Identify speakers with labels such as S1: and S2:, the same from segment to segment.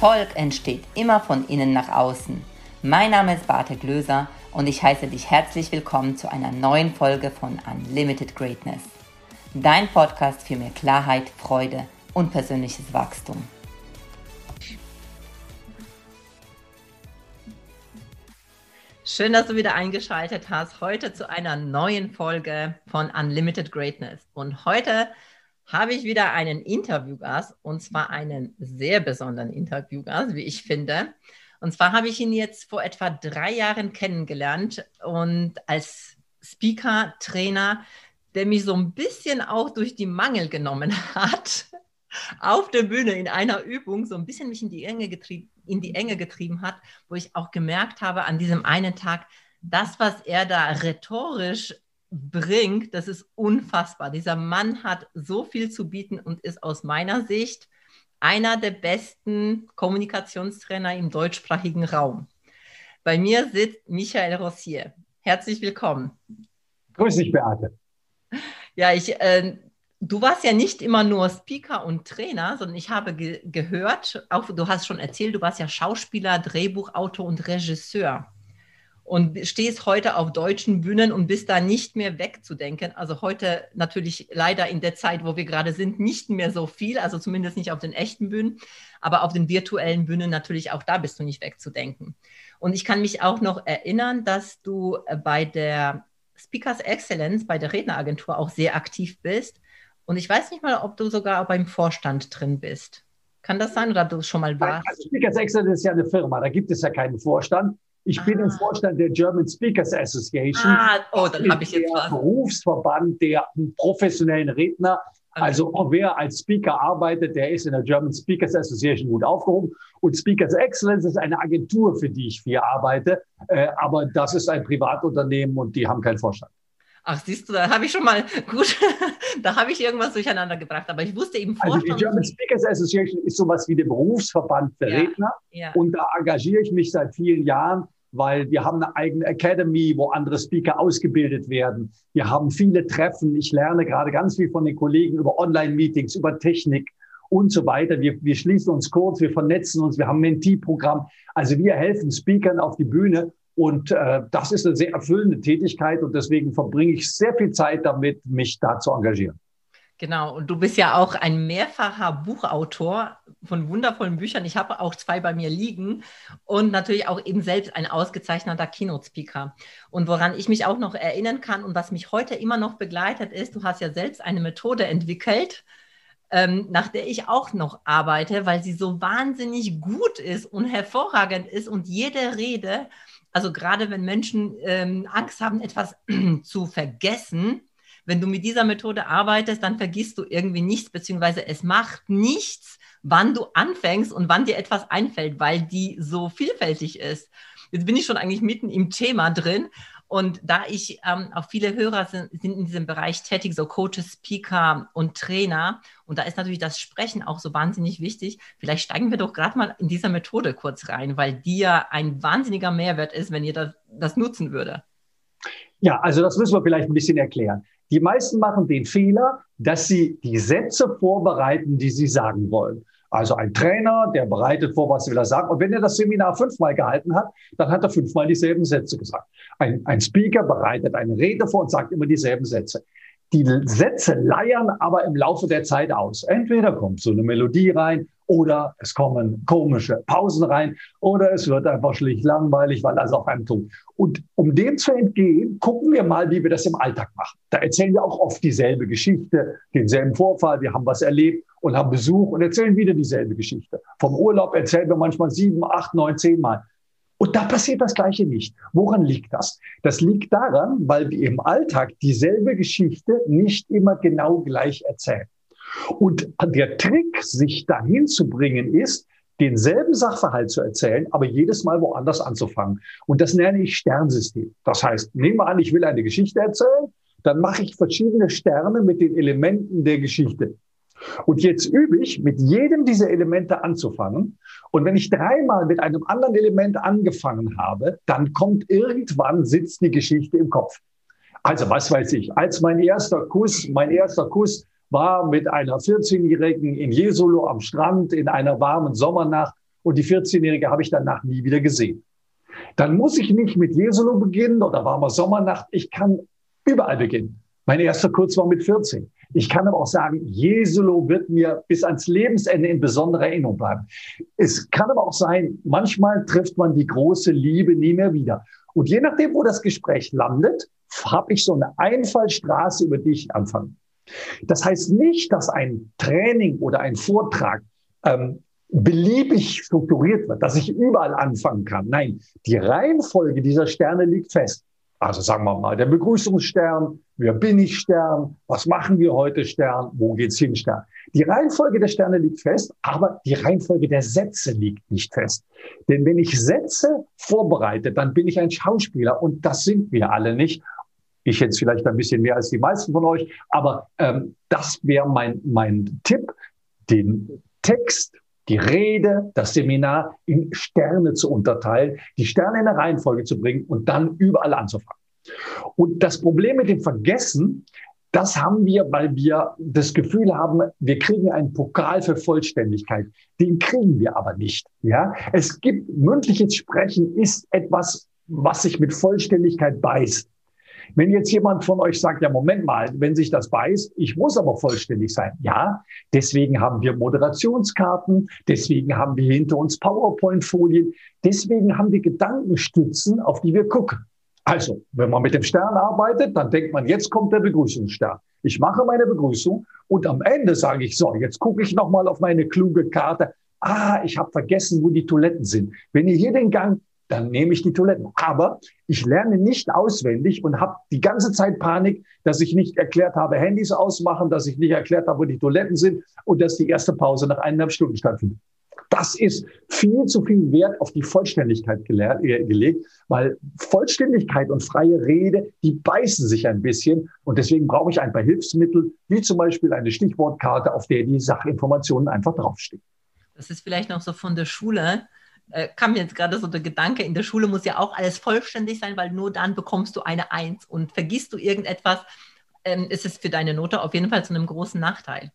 S1: Erfolg entsteht immer von innen nach außen. Mein Name ist Barte Glöser und ich heiße dich herzlich willkommen zu einer neuen Folge von Unlimited Greatness. Dein Podcast für mehr Klarheit, Freude und persönliches Wachstum. Schön, dass du wieder eingeschaltet hast. Heute zu einer neuen Folge von Unlimited Greatness. Und heute habe ich wieder einen Interviewgast und zwar einen sehr besonderen Interviewgast, wie ich finde. Und zwar habe ich ihn jetzt vor etwa drei Jahren kennengelernt und als Speaker, Trainer, der mich so ein bisschen auch durch die Mangel genommen hat, auf der Bühne in einer Übung so ein bisschen mich in die Enge getrieben, in die Enge getrieben hat, wo ich auch gemerkt habe an diesem einen Tag, das, was er da rhetorisch bringt, das ist unfassbar. Dieser Mann hat so viel zu bieten und ist aus meiner Sicht einer der besten Kommunikationstrainer im deutschsprachigen Raum. Bei mir sitzt Michael Rossier. Herzlich willkommen.
S2: Grüß dich, Beate.
S1: Ja, ich, äh, du warst ja nicht immer nur Speaker und Trainer, sondern ich habe ge gehört, auch du hast schon erzählt, du warst ja Schauspieler, Drehbuchautor und Regisseur und stehst heute auf deutschen Bühnen und bist da nicht mehr wegzudenken. Also heute natürlich leider in der Zeit, wo wir gerade sind, nicht mehr so viel, also zumindest nicht auf den echten Bühnen, aber auf den virtuellen Bühnen natürlich auch da bist du nicht wegzudenken. Und ich kann mich auch noch erinnern, dass du äh, bei der Speakers Excellence, bei der Redneragentur auch sehr aktiv bist. Und ich weiß nicht mal, ob du sogar beim Vorstand drin bist. Kann das sein oder du schon mal warst?
S2: Also Speakers Excellence ist ja eine Firma, da gibt es ja keinen Vorstand. Ich ah. bin im. Vorstand der German Speakers Association.
S1: Ah, oh, dann habe ich jetzt
S2: der was. Berufsverband der professionellen Redner. Okay. Also wer als Speaker arbeitet, der ist in der German Speakers Association gut aufgehoben. Und Speakers Excellence ist eine Agentur, für die ich viel arbeite. Äh, aber das ist ein Privatunternehmen und die haben keinen Vorstand.
S1: Ach, siehst du, da habe ich schon mal gut, da habe ich irgendwas durcheinander gebracht, aber ich wusste eben
S2: vorher. Also die German Speakers Association ist sowas wie der Berufsverband für ja, Redner ja. und da engagiere ich mich seit vielen Jahren weil wir haben eine eigene Academy, wo andere Speaker ausgebildet werden. Wir haben viele Treffen. Ich lerne gerade ganz viel von den Kollegen über Online-Meetings, über Technik und so weiter. Wir, wir schließen uns kurz, wir vernetzen uns, wir haben ein Mentee-Programm. Also wir helfen Speakern auf die Bühne und äh, das ist eine sehr erfüllende Tätigkeit und deswegen verbringe ich sehr viel Zeit damit, mich da zu engagieren.
S1: Genau, und du bist ja auch ein mehrfacher Buchautor von wundervollen Büchern. Ich habe auch zwei bei mir liegen und natürlich auch eben selbst ein ausgezeichneter Keynote-Speaker. Und woran ich mich auch noch erinnern kann und was mich heute immer noch begleitet ist, du hast ja selbst eine Methode entwickelt, ähm, nach der ich auch noch arbeite, weil sie so wahnsinnig gut ist und hervorragend ist und jede Rede, also gerade wenn Menschen ähm, Angst haben, etwas zu vergessen, wenn du mit dieser Methode arbeitest, dann vergisst du irgendwie nichts, beziehungsweise es macht nichts, wann du anfängst und wann dir etwas einfällt, weil die so vielfältig ist. Jetzt bin ich schon eigentlich mitten im Thema drin. Und da ich ähm, auch viele Hörer sind, sind in diesem Bereich tätig, so Coaches, Speaker und Trainer, und da ist natürlich das Sprechen auch so wahnsinnig wichtig. Vielleicht steigen wir doch gerade mal in dieser Methode kurz rein, weil die ja ein wahnsinniger Mehrwert ist, wenn ihr das, das nutzen würde.
S2: Ja, also das müssen wir vielleicht ein bisschen erklären. Die meisten machen den Fehler, dass sie die Sätze vorbereiten, die sie sagen wollen. Also ein Trainer, der bereitet vor, was will er sagen. Und wenn er das Seminar fünfmal gehalten hat, dann hat er fünfmal dieselben Sätze gesagt. Ein, ein Speaker bereitet eine Rede vor und sagt immer dieselben Sätze. Die Sätze leiern aber im Laufe der Zeit aus. Entweder kommt so eine Melodie rein oder es kommen komische Pausen rein oder es wird einfach schlicht langweilig, weil das auf einem tut. Und um dem zu entgehen, gucken wir mal, wie wir das im Alltag machen. Da erzählen wir auch oft dieselbe Geschichte, denselben Vorfall, wir haben was erlebt und haben Besuch und erzählen wieder dieselbe Geschichte. Vom Urlaub erzählen wir manchmal sieben, acht, neun, zehn Mal. Und da passiert das Gleiche nicht. Woran liegt das? Das liegt daran, weil wir im Alltag dieselbe Geschichte nicht immer genau gleich erzählen. Und der Trick, sich dahin zu bringen, ist, denselben Sachverhalt zu erzählen, aber jedes Mal woanders anzufangen. Und das nenne ich Sternsystem. Das heißt, nehmen wir an, ich will eine Geschichte erzählen, dann mache ich verschiedene Sterne mit den Elementen der Geschichte. Und jetzt übe ich, mit jedem dieser Elemente anzufangen. Und wenn ich dreimal mit einem anderen Element angefangen habe, dann kommt irgendwann, sitzt die Geschichte im Kopf. Also was weiß ich, als mein erster Kuss, mein erster Kuss war mit einer 14-Jährigen in Jesolo am Strand in einer warmen Sommernacht. und die 14-Jährige habe ich danach nie wieder gesehen. Dann muss ich nicht mit Jesolo beginnen oder warmer Sommernacht. Ich kann überall beginnen. Mein erster Kurs war mit 14. Ich kann aber auch sagen, Jesolo wird mir bis ans Lebensende in besonderer Erinnerung bleiben. Es kann aber auch sein, manchmal trifft man die große Liebe nie mehr wieder. Und je nachdem, wo das Gespräch landet, habe ich so eine Einfallstraße, über die ich anfange. Das heißt nicht, dass ein Training oder ein Vortrag ähm, beliebig strukturiert wird, dass ich überall anfangen kann. Nein, die Reihenfolge dieser Sterne liegt fest. Also sagen wir mal, der Begrüßungsstern, wer bin ich Stern, was machen wir heute Stern, wo geht's hin Stern. Die Reihenfolge der Sterne liegt fest, aber die Reihenfolge der Sätze liegt nicht fest. Denn wenn ich Sätze vorbereite, dann bin ich ein Schauspieler und das sind wir alle nicht. Ich jetzt vielleicht ein bisschen mehr als die meisten von euch, aber ähm, das wäre mein, mein Tipp, den Text die Rede, das Seminar in Sterne zu unterteilen, die Sterne in eine Reihenfolge zu bringen und dann überall anzufangen. Und das Problem mit dem Vergessen, das haben wir, weil wir das Gefühl haben, wir kriegen einen Pokal für Vollständigkeit. Den kriegen wir aber nicht. Ja, es gibt mündliches Sprechen ist etwas, was sich mit Vollständigkeit beißt. Wenn jetzt jemand von euch sagt, ja, Moment mal, wenn sich das beißt, ich muss aber vollständig sein. Ja, deswegen haben wir Moderationskarten, deswegen haben wir hinter uns PowerPoint-Folien, deswegen haben wir Gedankenstützen, auf die wir gucken. Also, wenn man mit dem Stern arbeitet, dann denkt man, jetzt kommt der Begrüßungsstern. Ich mache meine Begrüßung und am Ende sage ich, so, jetzt gucke ich nochmal auf meine kluge Karte. Ah, ich habe vergessen, wo die Toiletten sind. Wenn ihr hier den Gang dann nehme ich die Toiletten. Aber ich lerne nicht auswendig und habe die ganze Zeit Panik, dass ich nicht erklärt habe, Handys ausmachen, dass ich nicht erklärt habe, wo die Toiletten sind und dass die erste Pause nach eineinhalb Stunden stattfindet. Das ist viel zu viel Wert auf die Vollständigkeit gelehrt, äh, gelegt, weil Vollständigkeit und freie Rede, die beißen sich ein bisschen. Und deswegen brauche ich ein paar Hilfsmittel, wie zum Beispiel eine Stichwortkarte, auf der die Sachinformationen einfach draufstehen.
S1: Das ist vielleicht noch so von der Schule äh, kam mir jetzt gerade so der Gedanke, in der Schule muss ja auch alles vollständig sein, weil nur dann bekommst du eine Eins. Und vergisst du irgendetwas, ähm, ist es für deine Note auf jeden Fall zu einem großen Nachteil.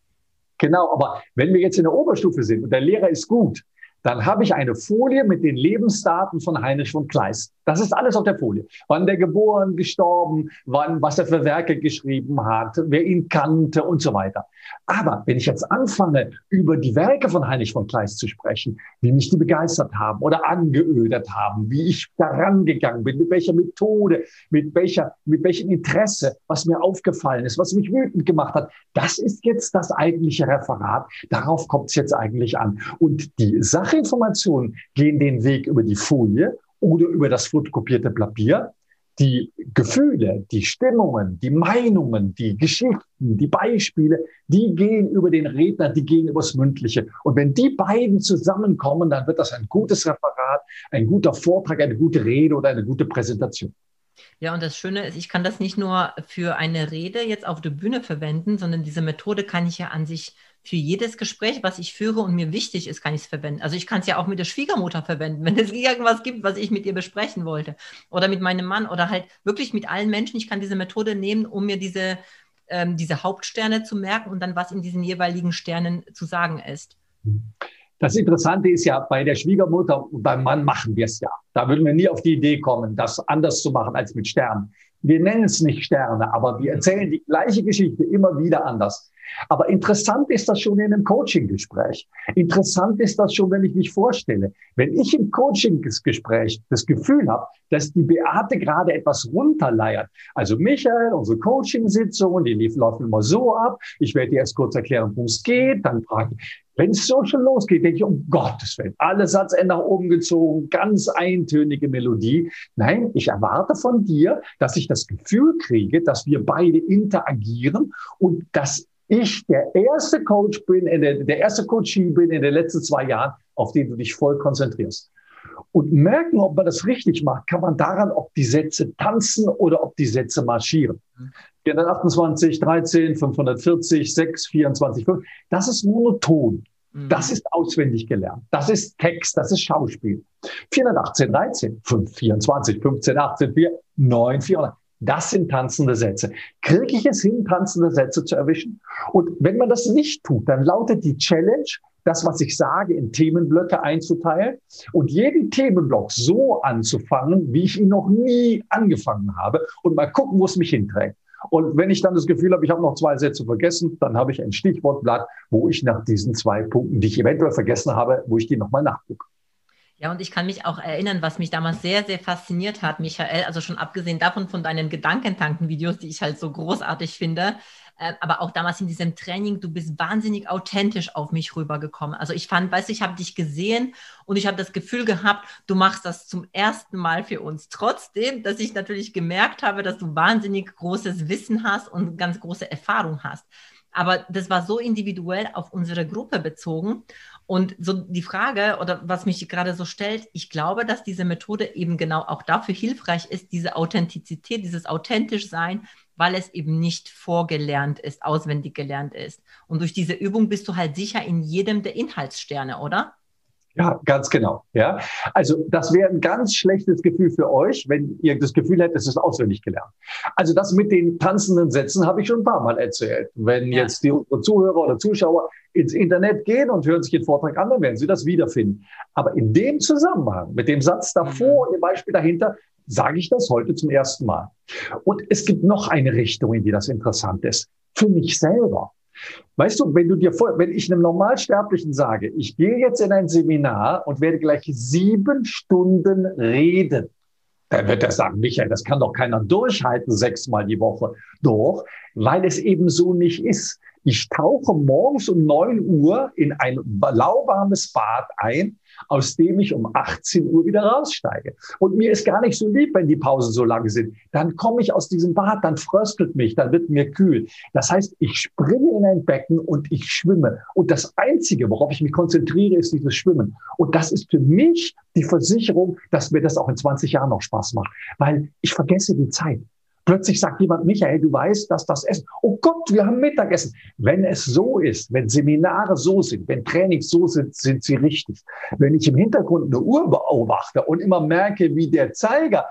S2: Genau, aber wenn wir jetzt in der Oberstufe sind und der Lehrer ist gut, dann habe ich eine Folie mit den Lebensdaten von Heinrich von Kleist. Das ist alles auf der Folie. Wann der geboren, gestorben, wann, was er für Werke geschrieben hat, wer ihn kannte und so weiter. Aber wenn ich jetzt anfange, über die Werke von Heinrich von Kleist zu sprechen, wie mich die begeistert haben oder angeödert haben, wie ich daran gegangen bin, mit welcher Methode, mit welcher, mit welchem Interesse, was mir aufgefallen ist, was mich wütend gemacht hat, das ist jetzt das eigentliche Referat. Darauf kommt es jetzt eigentlich an. Und die Sachinformationen gehen den Weg über die Folie oder über das fotokopierte Papier. Die Gefühle, die Stimmungen, die Meinungen, die Geschichten, die Beispiele, die gehen über den Redner, die gehen übers Mündliche. Und wenn die beiden zusammenkommen, dann wird das ein gutes Referat, ein guter Vortrag, eine gute Rede oder eine gute Präsentation.
S1: Ja, und das Schöne ist, ich kann das nicht nur für eine Rede jetzt auf der Bühne verwenden, sondern diese Methode kann ich ja an sich für jedes Gespräch, was ich führe und mir wichtig ist, kann ich es verwenden. Also ich kann es ja auch mit der Schwiegermutter verwenden, wenn es irgendwas gibt, was ich mit ihr besprechen wollte. Oder mit meinem Mann oder halt wirklich mit allen Menschen. Ich kann diese Methode nehmen, um mir diese, ähm, diese Hauptsterne zu merken und dann, was in diesen jeweiligen Sternen zu sagen ist.
S2: Das Interessante ist ja, bei der Schwiegermutter und beim Mann machen wir es ja. Da würden wir nie auf die Idee kommen, das anders zu machen als mit Sternen. Wir nennen es nicht Sterne, aber wir erzählen die gleiche Geschichte immer wieder anders. Aber interessant ist das schon in einem Coaching-Gespräch. Interessant ist das schon, wenn ich mich vorstelle. Wenn ich im Coaching-Gespräch das Gefühl habe, dass die Beate gerade etwas runterleiert. Also Michael, unsere Coaching-Sitzung, die laufen immer so ab. Ich werde dir erst kurz erklären, worum es geht. Dann frage ich, wenn es so schon losgeht, denke ich, um Gottes Willen, alle Satzende nach oben gezogen, ganz eintönige Melodie. Nein, ich erwarte von dir, dass ich das Gefühl kriege, dass wir beide interagieren und dass ich der erste Coach bin, der, der erste Coachie bin in den letzten zwei Jahren, auf den du dich voll konzentrierst. Und merken, ob man das richtig macht, kann man daran, ob die Sätze tanzen oder ob die Sätze marschieren. 428, 13, 540, 6, 24, 5. Das ist monoton. Mhm. Das ist auswendig gelernt. Das ist Text, das ist Schauspiel. 418, 13, 5, 24, 15, 18, 4, 9, 400. Das sind tanzende Sätze. Kriege ich es hin, tanzende Sätze zu erwischen? Und wenn man das nicht tut, dann lautet die Challenge, das, was ich sage, in Themenblöcke einzuteilen und jeden Themenblock so anzufangen, wie ich ihn noch nie angefangen habe und mal gucken, wo es mich hinträgt. Und wenn ich dann das Gefühl habe, ich habe noch zwei Sätze vergessen, dann habe ich ein Stichwortblatt, wo ich nach diesen zwei Punkten, die ich eventuell vergessen habe, wo ich die nochmal nachgucke.
S1: Ja, und ich kann mich auch erinnern, was mich damals sehr, sehr fasziniert hat, Michael, also schon abgesehen davon von deinen Gedankentanken-Videos, die ich halt so großartig finde, äh, aber auch damals in diesem Training, du bist wahnsinnig authentisch auf mich rübergekommen. Also ich fand, weißt du, ich habe dich gesehen und ich habe das Gefühl gehabt, du machst das zum ersten Mal für uns. Trotzdem, dass ich natürlich gemerkt habe, dass du wahnsinnig großes Wissen hast und ganz große Erfahrung hast. Aber das war so individuell auf unsere Gruppe bezogen. Und so die Frage oder was mich gerade so stellt, ich glaube, dass diese Methode eben genau auch dafür hilfreich ist, diese Authentizität, dieses authentisch sein, weil es eben nicht vorgelernt ist, auswendig gelernt ist. Und durch diese Übung bist du halt sicher in jedem der Inhaltssterne, oder?
S2: Ja, ganz genau. Ja, also das wäre ein ganz schlechtes Gefühl für euch, wenn ihr das Gefühl hättet, es ist auswendig gelernt. Also das mit den tanzenden Sätzen habe ich schon ein paar Mal erzählt. Wenn ja. jetzt die Zuhörer oder Zuschauer ins Internet gehen und hören sich den Vortrag an, dann werden sie das wiederfinden. Aber in dem Zusammenhang, mit dem Satz davor und dem Beispiel dahinter, sage ich das heute zum ersten Mal. Und es gibt noch eine Richtung, in die das interessant ist. Für mich selber. Weißt du, wenn du dir vor, wenn ich einem Normalsterblichen sage, ich gehe jetzt in ein Seminar und werde gleich sieben Stunden reden, dann wird er sagen, Michael, das kann doch keiner durchhalten, sechsmal die Woche. Doch, weil es eben so nicht ist. Ich tauche morgens um neun Uhr in ein lauwarmes Bad ein, aus dem ich um 18 Uhr wieder raussteige. Und mir ist gar nicht so lieb, wenn die Pausen so lang sind. Dann komme ich aus diesem Bad, dann fröstelt mich, dann wird mir kühl. Das heißt, ich springe in ein Becken und ich schwimme. Und das Einzige, worauf ich mich konzentriere, ist dieses Schwimmen. Und das ist für mich die Versicherung, dass mir das auch in 20 Jahren noch Spaß macht. Weil ich vergesse die Zeit. Plötzlich sagt jemand, Michael, du weißt, dass das Essen, oh Gott, wir haben Mittagessen. Wenn es so ist, wenn Seminare so sind, wenn Trainings so sind, sind sie richtig. Wenn ich im Hintergrund eine Uhr beobachte und immer merke, wie der Zeiger,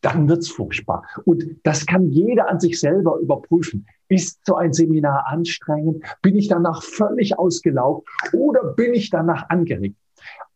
S2: dann wird's furchtbar. Und das kann jeder an sich selber überprüfen. Ist so ein Seminar anstrengend? Bin ich danach völlig ausgelaugt oder bin ich danach angeregt?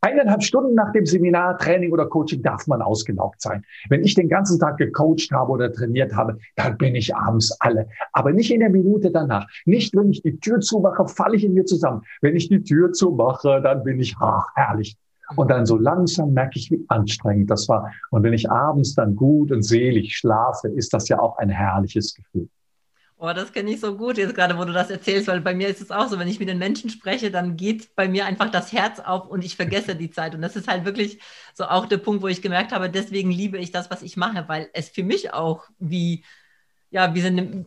S2: Eineinhalb Stunden nach dem Seminar, Training oder Coaching darf man ausgelaugt sein. Wenn ich den ganzen Tag gecoacht habe oder trainiert habe, dann bin ich abends alle. Aber nicht in der Minute danach. Nicht, wenn ich die Tür zumache, falle ich in mir zusammen. Wenn ich die Tür zumache, dann bin ich, ach, herrlich. Und dann so langsam merke ich, wie anstrengend das war. Und wenn ich abends dann gut und selig schlafe, ist das ja auch ein herrliches Gefühl.
S1: Oh, das kenne ich so gut jetzt gerade, wo du das erzählst, weil bei mir ist es auch so, wenn ich mit den Menschen spreche, dann geht bei mir einfach das Herz auf und ich vergesse die Zeit. Und das ist halt wirklich so auch der Punkt, wo ich gemerkt habe, deswegen liebe ich das, was ich mache, weil es für mich auch wie, ja, wie so eine,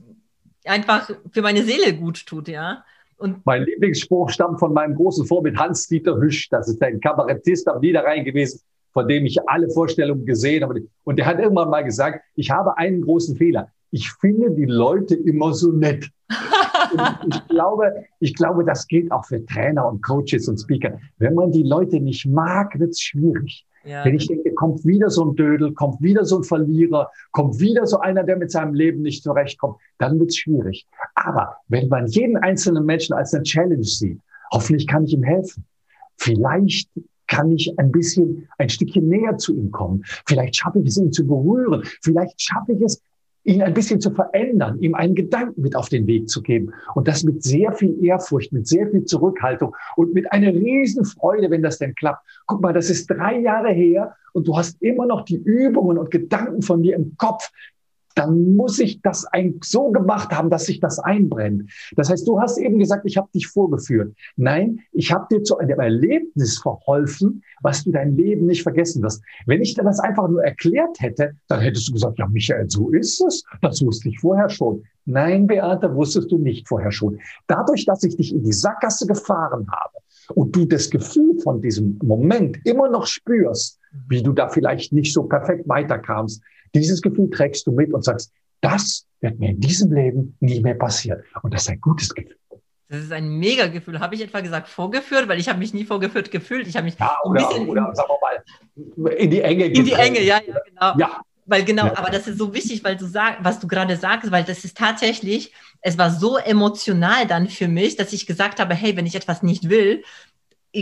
S1: einfach für meine Seele gut tut, ja.
S2: Und mein Lieblingsspruch stammt von meinem großen Vorbild Hans-Dieter Hüsch. Das ist ein Kabarettist am Niederrhein gewesen, von dem ich alle Vorstellungen gesehen habe. Und der hat irgendwann mal gesagt, ich habe einen großen Fehler ich finde die Leute immer so nett. ich glaube, ich glaube, das gilt auch für Trainer und Coaches und Speaker. Wenn man die Leute nicht mag, wird es schwierig. Ja. Wenn ich denke, kommt wieder so ein Dödel, kommt wieder so ein Verlierer, kommt wieder so einer, der mit seinem Leben nicht zurechtkommt, dann wird es schwierig. Aber wenn man jeden einzelnen Menschen als eine Challenge sieht, hoffentlich kann ich ihm helfen. Vielleicht kann ich ein bisschen, ein Stückchen näher zu ihm kommen. Vielleicht schaffe ich es, ihn zu berühren. Vielleicht schaffe ich es, ihn ein bisschen zu verändern, ihm einen Gedanken mit auf den Weg zu geben. Und das mit sehr viel Ehrfurcht, mit sehr viel Zurückhaltung und mit einer riesen Freude, wenn das denn klappt. Guck mal, das ist drei Jahre her und du hast immer noch die Übungen und Gedanken von dir im Kopf, dann muss ich das ein, so gemacht haben, dass sich das einbrennt. Das heißt, du hast eben gesagt, ich habe dich vorgeführt. Nein, ich habe dir zu einem Erlebnis verholfen, was du dein Leben nicht vergessen wirst. Wenn ich dir das einfach nur erklärt hätte, dann hättest du gesagt, ja, Michael, so ist es. Das wusste ich vorher schon. Nein, Beate, wusstest du nicht vorher schon. Dadurch, dass ich dich in die Sackgasse gefahren habe und du das Gefühl von diesem Moment immer noch spürst, wie du da vielleicht nicht so perfekt weiterkamst, dieses Gefühl trägst du mit und sagst, das wird mir in diesem Leben nie mehr passieren. Und das ist ein gutes Gefühl.
S1: Das ist ein Mega-Gefühl. Habe ich etwa gesagt vorgeführt, weil ich habe mich nie vorgeführt gefühlt. Ich habe mich
S2: ja, oder, ein bisschen oder, sagen wir mal, in die Enge.
S1: In die Enge, ja, ja, genau. Ja. Weil genau, ja. aber das ist so wichtig, weil du sagst, was du gerade sagst, weil das ist tatsächlich, es war so emotional dann für mich, dass ich gesagt habe, hey, wenn ich etwas nicht will,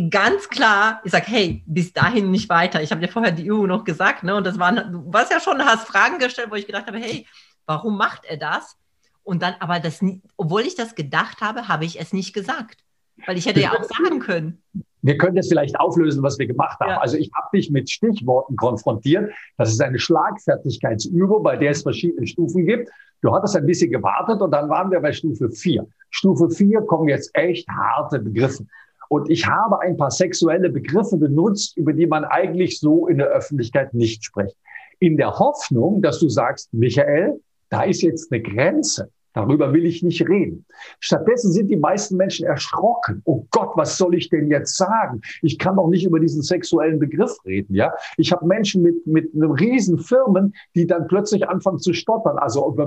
S1: ganz klar, ich sage, hey, bis dahin nicht weiter. Ich habe dir vorher die Übung noch gesagt, ne? Und das waren, du warst ja schon, hast Fragen gestellt, wo ich gedacht habe, hey, warum macht er das? Und dann, aber das, obwohl ich das gedacht habe, habe ich es nicht gesagt. Weil ich hätte ja auch sagen können.
S2: Wir können das vielleicht auflösen, was wir gemacht haben. Ja. Also ich habe dich mit Stichworten konfrontiert. Das ist eine Schlagfertigkeitsübung, bei der es verschiedene Stufen gibt. Du hattest ein bisschen gewartet und dann waren wir bei Stufe 4. Stufe 4 kommen jetzt echt harte Begriffe. Und ich habe ein paar sexuelle Begriffe benutzt, über die man eigentlich so in der Öffentlichkeit nicht spricht. In der Hoffnung, dass du sagst, Michael, da ist jetzt eine Grenze. Darüber will ich nicht reden. Stattdessen sind die meisten Menschen erschrocken. Oh Gott, was soll ich denn jetzt sagen? Ich kann doch nicht über diesen sexuellen Begriff reden, ja? Ich habe Menschen mit, mit einem riesen Firmen, die dann plötzlich anfangen zu stottern. Also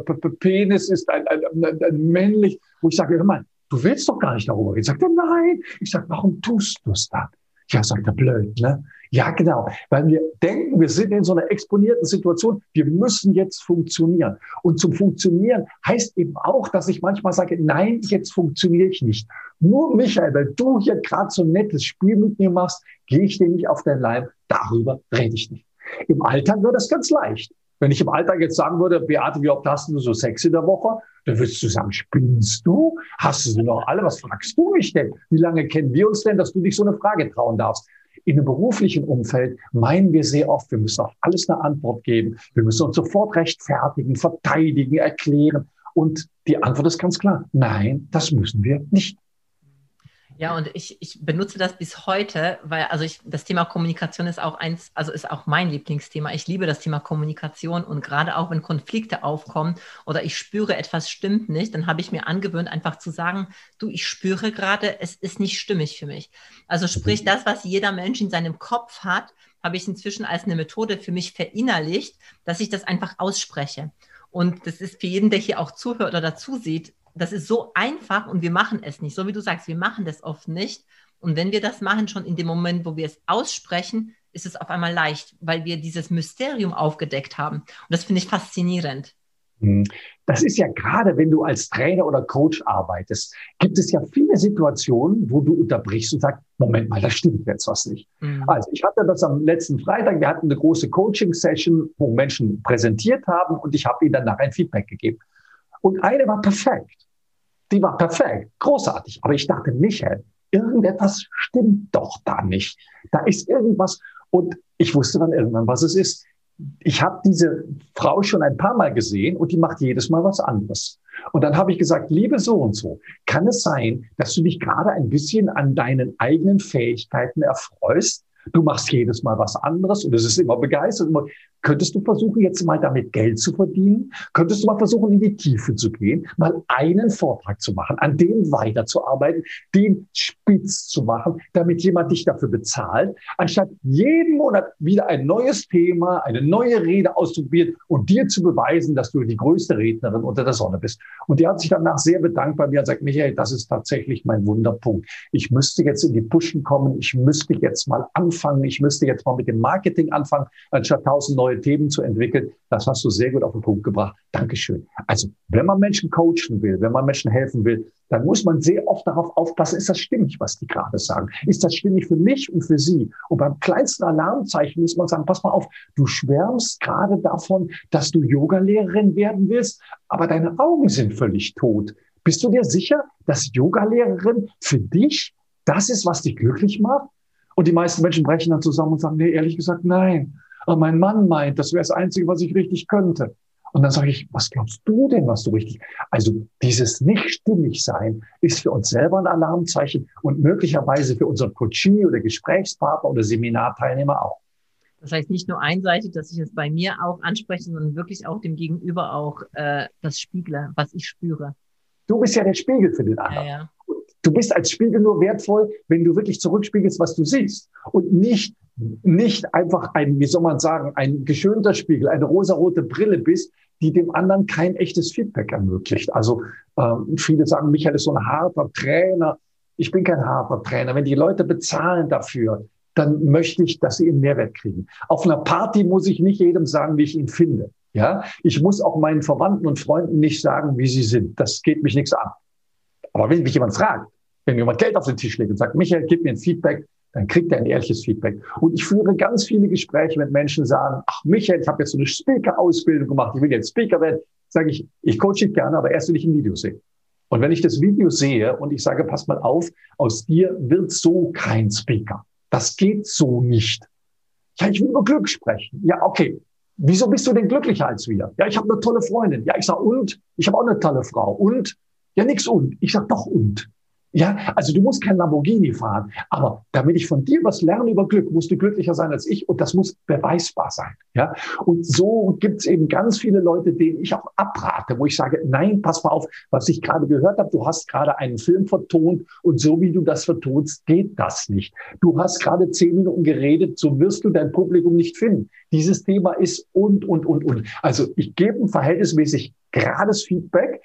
S2: Penis ist ein, ein, ein, ein männlich, wo ich sage, hör mal, du willst doch gar nicht darüber reden. Sagt er, nein. Ich sage, warum tust du es dann? Ja, sagt er, blöd, ne? Ja, genau. Weil wir denken, wir sind in so einer exponierten Situation. Wir müssen jetzt funktionieren. Und zum Funktionieren heißt eben auch, dass ich manchmal sage, nein, jetzt funktioniere ich nicht. Nur Michael, weil du hier gerade so ein nettes Spiel mit mir machst, gehe ich dir nicht auf dein Leib. Darüber rede ich nicht. Im Alltag wird das ganz leicht. Wenn ich im Alltag jetzt sagen würde, Beate, wie oft hast du so Sex in der Woche? Dann würdest du sagen, spinnst du? Hast du sie noch alle? Was fragst du mich denn? Wie lange kennen wir uns denn, dass du dich so eine Frage trauen darfst? In einem beruflichen Umfeld meinen wir sehr oft, wir müssen auf alles eine Antwort geben. Wir müssen uns sofort rechtfertigen, verteidigen, erklären. Und die Antwort ist ganz klar. Nein, das müssen wir nicht.
S1: Ja, und ich, ich benutze das bis heute, weil also ich, das Thema Kommunikation ist auch eins, also ist auch mein Lieblingsthema. Ich liebe das Thema Kommunikation und gerade auch wenn Konflikte aufkommen oder ich spüre, etwas stimmt nicht, dann habe ich mir angewöhnt, einfach zu sagen, du, ich spüre gerade, es ist nicht stimmig für mich. Also sprich, das, was jeder Mensch in seinem Kopf hat, habe ich inzwischen als eine Methode für mich verinnerlicht, dass ich das einfach ausspreche. Und das ist für jeden, der hier auch zuhört oder dazu sieht, das ist so einfach und wir machen es nicht. So wie du sagst, wir machen das oft nicht. Und wenn wir das machen, schon in dem Moment, wo wir es aussprechen, ist es auf einmal leicht, weil wir dieses Mysterium aufgedeckt haben. Und das finde ich faszinierend.
S2: Hm. Das ist ja gerade, wenn du als Trainer oder Coach arbeitest, gibt es ja viele Situationen, wo du unterbrichst und sagst, Moment mal, da stimmt jetzt was nicht. Mhm. Also ich hatte das am letzten Freitag, wir hatten eine große Coaching-Session, wo Menschen präsentiert haben und ich habe ihnen danach ein Feedback gegeben. Und eine war perfekt. Die war perfekt, großartig. Aber ich dachte, Michael, irgendetwas stimmt doch da nicht. Da ist irgendwas. Und ich wusste dann irgendwann, was es ist. Ich habe diese Frau schon ein paar Mal gesehen und die macht jedes Mal was anderes. Und dann habe ich gesagt, liebe so und so, kann es sein, dass du dich gerade ein bisschen an deinen eigenen Fähigkeiten erfreust? Du machst jedes Mal was anderes und es ist immer begeistert. Könntest du versuchen, jetzt mal damit Geld zu verdienen? Könntest du mal versuchen, in die Tiefe zu gehen, mal einen Vortrag zu machen, an dem weiterzuarbeiten, den spitz zu machen, damit jemand dich dafür bezahlt, anstatt jeden Monat wieder ein neues Thema, eine neue Rede auszuprobieren und dir zu beweisen, dass du die größte Rednerin unter der Sonne bist. Und die hat sich danach sehr bedankt bei mir und sagt, Michael, das ist tatsächlich mein Wunderpunkt. Ich müsste jetzt in die Pushen kommen. Ich müsste jetzt mal anfangen. Ich müsste jetzt mal mit dem Marketing anfangen, anstatt tausend neue neue Themen zu entwickeln. Das hast du sehr gut auf den Punkt gebracht. Dankeschön. Also, wenn man Menschen coachen will, wenn man Menschen helfen will, dann muss man sehr oft darauf aufpassen, ist das stimmig, was die gerade sagen? Ist das stimmig für mich und für sie? Und beim kleinsten Alarmzeichen muss man sagen, pass mal auf, du schwärmst gerade davon, dass du Yogalehrerin werden willst, aber deine Augen sind völlig tot. Bist du dir sicher, dass Yogalehrerin für dich das ist, was dich glücklich macht? Und die meisten Menschen brechen dann zusammen und sagen, nee, ehrlich gesagt, nein aber mein Mann meint, das wäre das Einzige, was ich richtig könnte. Und dann sage ich, was glaubst du denn, was du richtig? Also dieses nicht stimmig sein ist für uns selber ein Alarmzeichen und möglicherweise für unseren Coachie oder Gesprächspartner oder Seminarteilnehmer auch.
S1: Das heißt nicht nur einseitig, dass ich es bei mir auch anspreche, sondern wirklich auch dem Gegenüber auch äh, das spiegle, was ich spüre.
S2: Du bist ja der Spiegel für den anderen. Ja, ja. Du bist als Spiegel nur wertvoll, wenn du wirklich zurückspiegelst, was du siehst und nicht nicht einfach ein, wie soll man sagen, ein geschönter Spiegel, eine rosarote Brille bist, die dem anderen kein echtes Feedback ermöglicht. Also äh, viele sagen, Michael ist so ein harter Trainer. Ich bin kein harter Trainer. Wenn die Leute bezahlen dafür, dann möchte ich, dass sie einen Mehrwert kriegen. Auf einer Party muss ich nicht jedem sagen, wie ich ihn finde. Ja, ich muss auch meinen Verwandten und Freunden nicht sagen, wie sie sind. Das geht mich nichts an. Aber wenn mich jemand fragt, wenn jemand Geld auf den Tisch legt und sagt, Michael, gib mir ein Feedback, dann kriegt er ein ehrliches Feedback. Und ich führe ganz viele Gespräche mit Menschen, sagen, ach Michael, ich habe jetzt so eine Speaker-Ausbildung gemacht, ich will jetzt Speaker werden. Sage ich, ich coache dich gerne, aber erst will ich ein Video sehen. Und wenn ich das Video sehe und ich sage, pass mal auf, aus dir wird so kein Speaker. Das geht so nicht. Ja, ich will über Glück sprechen. Ja, okay. Wieso bist du denn glücklicher als wir? Ja, ich habe eine tolle Freundin. Ja, ich sag und? Ich habe auch eine tolle Frau. Und? Ja, nix und. Ich sag doch und. Ja, also du musst kein Lamborghini fahren, aber damit ich von dir was lerne über Glück, musst du glücklicher sein als ich und das muss beweisbar sein. Ja, und so gibt es eben ganz viele Leute, denen ich auch abrate, wo ich sage, nein, pass mal auf, was ich gerade gehört habe, du hast gerade einen Film vertont und so wie du das vertonst, geht das nicht. Du hast gerade zehn Minuten geredet, so wirst du dein Publikum nicht finden. Dieses Thema ist und, und, und, und. Also ich gebe ein verhältnismäßig gerades Feedback.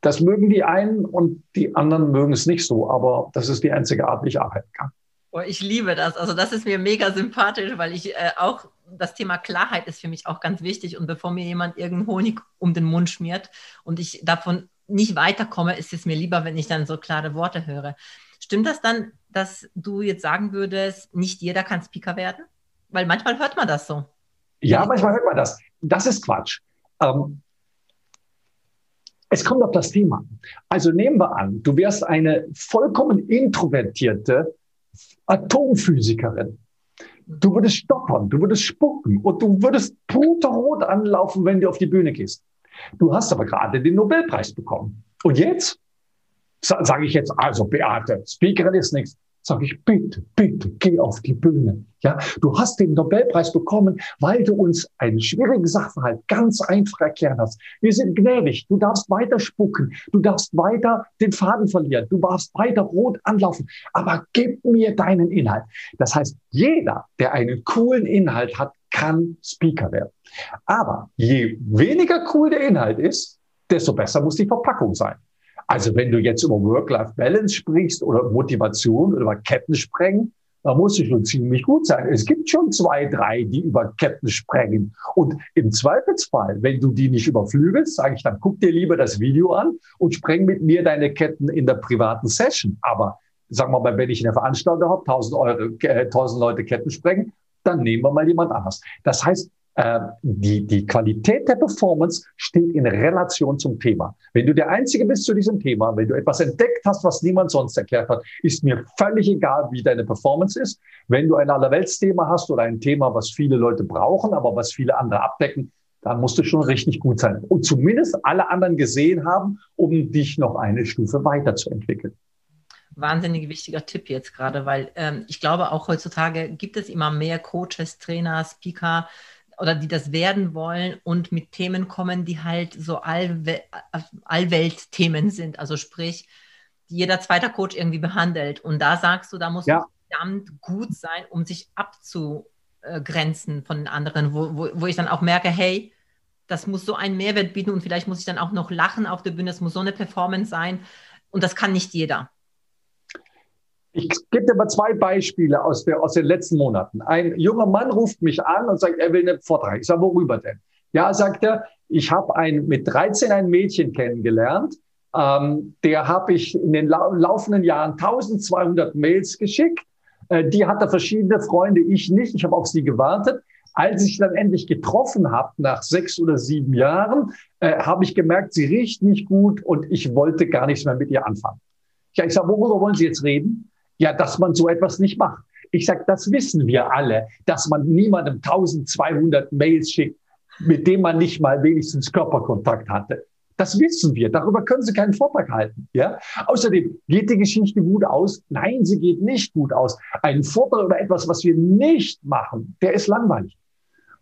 S2: Das mögen die einen und die anderen mögen es nicht so, aber das ist die einzige Art, wie ich arbeiten kann.
S1: Oh, ich liebe das. Also das ist mir mega sympathisch, weil ich äh, auch das Thema Klarheit ist für mich auch ganz wichtig. Und bevor mir jemand irgendeinen Honig um den Mund schmiert und ich davon nicht weiterkomme, ist es mir lieber, wenn ich dann so klare Worte höre. Stimmt das dann, dass du jetzt sagen würdest, nicht jeder kann Speaker werden? Weil manchmal hört man das so.
S2: Ja, manchmal hört man das. Das ist Quatsch. Ähm, es kommt auf das Thema. Also nehmen wir an, du wärst eine vollkommen introvertierte Atomphysikerin. Du würdest stoppern, du würdest spucken und du würdest puterrot anlaufen, wenn du auf die Bühne gehst. Du hast aber gerade den Nobelpreis bekommen. Und jetzt sage ich jetzt, also Beate, Speakerin ist nichts. Sag ich, bitte, bitte, geh auf die Bühne. Ja, du hast den Nobelpreis bekommen, weil du uns einen schwierigen Sachverhalt ganz einfach erklärt hast. Wir sind gnädig. Du darfst weiter spucken. Du darfst weiter den Faden verlieren. Du darfst weiter rot anlaufen. Aber gib mir deinen Inhalt. Das heißt, jeder, der einen coolen Inhalt hat, kann Speaker werden. Aber je weniger cool der Inhalt ist, desto besser muss die Verpackung sein. Also wenn du jetzt über Work-Life-Balance sprichst oder Motivation oder über Ketten sprengen, da muss es schon ziemlich gut sein. Es gibt schon zwei, drei, die über Ketten sprengen. Und im Zweifelsfall, wenn du die nicht überflügelst, sage ich dann, guck dir lieber das Video an und spreng mit mir deine Ketten in der privaten Session. Aber sagen wir mal, wenn ich eine Veranstaltung habe, 1000, Euro, äh, 1000 Leute Ketten sprengen, dann nehmen wir mal jemand anders. Das heißt, äh, die, die Qualität der Performance steht in Relation zum Thema. Wenn du der Einzige bist zu diesem Thema, wenn du etwas entdeckt hast, was niemand sonst erklärt hat, ist mir völlig egal, wie deine Performance ist. Wenn du ein Allerweltsthema hast oder ein Thema, was viele Leute brauchen, aber was viele andere abdecken, dann musst du schon richtig gut sein und zumindest alle anderen gesehen haben, um dich noch eine Stufe weiterzuentwickeln
S1: wahnsinnig wichtiger Tipp jetzt gerade, weil ähm, ich glaube, auch heutzutage gibt es immer mehr Coaches, Trainer, Speaker, oder die das werden wollen und mit Themen kommen, die halt so Allwe Allweltthemen sind. Also sprich, die jeder zweite Coach irgendwie behandelt. Und da sagst du, da muss ja. verdammt gut sein, um sich abzugrenzen von den anderen, wo, wo, wo ich dann auch merke, hey, das muss so einen Mehrwert bieten und vielleicht muss ich dann auch noch lachen auf der Bühne, es muss so eine Performance sein. Und das kann nicht jeder.
S2: Ich gebe dir mal zwei Beispiele aus, der, aus den letzten Monaten. Ein junger Mann ruft mich an und sagt, er will einen Vortrag. Ich sage, worüber denn? Ja, sagt er, ich habe ein, mit 13 ein Mädchen kennengelernt. Ähm, der habe ich in den lau laufenden Jahren 1200 Mails geschickt. Äh, die hatte verschiedene Freunde, ich nicht. Ich habe auf sie gewartet. Als ich dann endlich getroffen habe, nach sechs oder sieben Jahren, äh, habe ich gemerkt, sie riecht nicht gut und ich wollte gar nichts mehr mit ihr anfangen. Ja, ich sage, worüber wollen Sie jetzt reden? Ja, dass man so etwas nicht macht. Ich sage, das wissen wir alle, dass man niemandem 1200 Mails schickt, mit dem man nicht mal wenigstens Körperkontakt hatte. Das wissen wir. Darüber können Sie keinen Vortrag halten. Ja? Außerdem geht die Geschichte gut aus. Nein, sie geht nicht gut aus. Ein Vortrag über etwas, was wir nicht machen, der ist langweilig.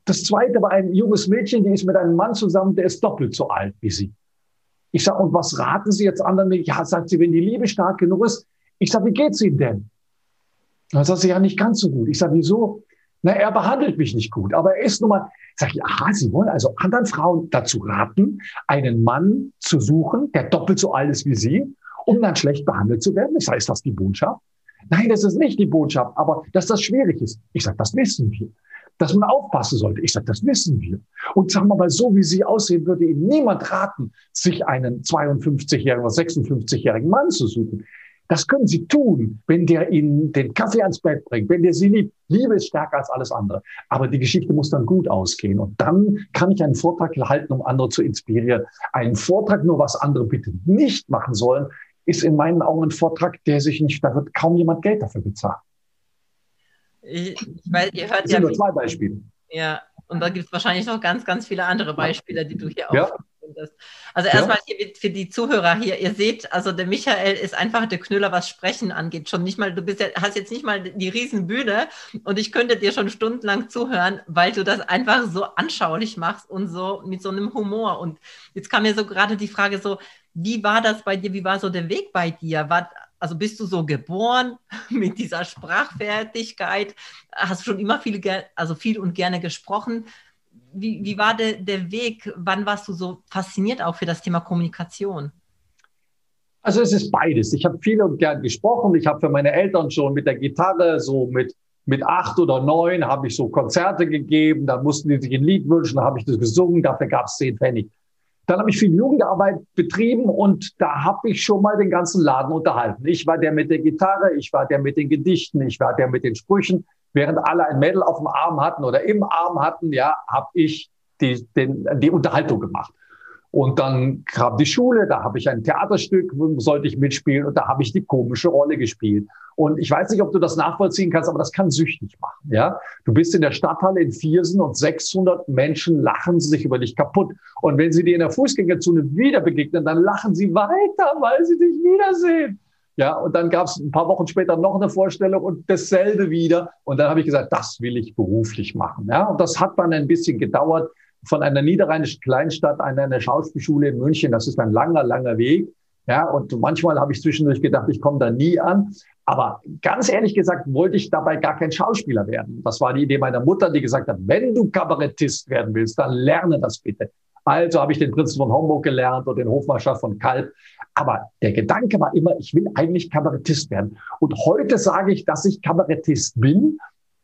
S2: Das zweite war ein junges Mädchen, die ist mit einem Mann zusammen, der ist doppelt so alt wie sie. Ich sage, und was raten Sie jetzt anderen? Ja, sagt sie, wenn die Liebe stark genug ist, ich sage, wie geht's ihm denn? Dann sagt sie, ja, nicht ganz so gut. Ich sage, wieso? Na, er behandelt mich nicht gut, aber er ist nun mal, sag ich, aha, Sie wollen also anderen Frauen dazu raten, einen Mann zu suchen, der doppelt so alt ist wie Sie, um dann schlecht behandelt zu werden. Ich sage, ist das die Botschaft? Nein, das ist nicht die Botschaft, aber dass das schwierig ist. Ich sage, das wissen wir. Dass man aufpassen sollte. Ich sage, das wissen wir. Und sagen wir mal, so wie Sie aussehen, würde Ihnen niemand raten, sich einen 52-jährigen oder 56-jährigen Mann zu suchen. Das können Sie tun, wenn der Ihnen den Kaffee ans Bett bringt, wenn der Sie liebt. Liebe ist stärker als alles andere. Aber die Geschichte muss dann gut ausgehen. Und dann kann ich einen Vortrag halten, um andere zu inspirieren. Einen Vortrag nur, was andere bitte nicht machen sollen, ist in meinen Augen ein Vortrag, der sich nicht, da wird kaum jemand Geld dafür bezahlen.
S1: Ich, weiß, ihr hört
S2: das sind
S1: ja.
S2: nur zwei Beispiele.
S1: Ja, und da gibt es wahrscheinlich noch ganz, ganz viele andere Beispiele, die du hier auch
S2: Ja.
S1: Findest. Also erstmal hier für die Zuhörer hier, ihr seht, also der Michael ist einfach der Knüller, was Sprechen angeht. Schon nicht mal, du bist ja, hast jetzt nicht mal die Riesenbühne und ich könnte dir schon stundenlang zuhören, weil du das einfach so anschaulich machst und so mit so einem Humor. Und jetzt kam mir so gerade die Frage so, wie war das bei dir? Wie war so der Weg bei dir? War, also bist du so geboren mit dieser Sprachfertigkeit? Hast du schon immer viel, also viel und gerne gesprochen? Wie, wie war der, der Weg? Wann warst du so fasziniert auch für das Thema Kommunikation?
S2: Also es ist beides. Ich habe viel und gern gesprochen. Ich habe für meine Eltern schon mit der Gitarre so mit mit acht oder neun habe ich so Konzerte gegeben. Da mussten die sich ein Lied wünschen, da habe ich das gesungen. Dafür gab es zehn Pfennig. Dann habe ich viel Jugendarbeit betrieben und da habe ich schon mal den ganzen Laden unterhalten. Ich war der mit der Gitarre, ich war der mit den Gedichten, ich war der mit den Sprüchen. Während alle ein Mädel auf dem Arm hatten oder im Arm hatten, ja, habe ich die, den, die Unterhaltung gemacht. Und dann kam die Schule, da habe ich ein Theaterstück, sollte ich mitspielen und da habe ich die komische Rolle gespielt. Und ich weiß nicht, ob du das nachvollziehen kannst, aber das kann süchtig machen. Ja, du bist in der Stadthalle in Viersen und 600 Menschen lachen sich über dich kaputt. Und wenn sie dir in der Fußgängerzone wieder begegnen, dann lachen sie weiter, weil sie dich wiedersehen. Ja, und dann gab es ein paar Wochen später noch eine Vorstellung und dasselbe wieder. Und dann habe ich gesagt, das will ich beruflich machen. Ja, und das hat dann ein bisschen gedauert von einer niederrheinischen Kleinstadt an eine Schauspielschule in München. Das ist ein langer, langer Weg. Ja, und manchmal habe ich zwischendurch gedacht, ich komme da nie an. Aber ganz ehrlich gesagt, wollte ich dabei gar kein Schauspieler werden. Das war die Idee meiner Mutter, die gesagt hat, wenn du Kabarettist werden willst, dann lerne das bitte. Also habe ich den Prinzen von Homburg gelernt und den Hofmarschall von Kalb. Aber der Gedanke war immer, ich will eigentlich Kabarettist werden. Und heute sage ich, dass ich Kabarettist bin.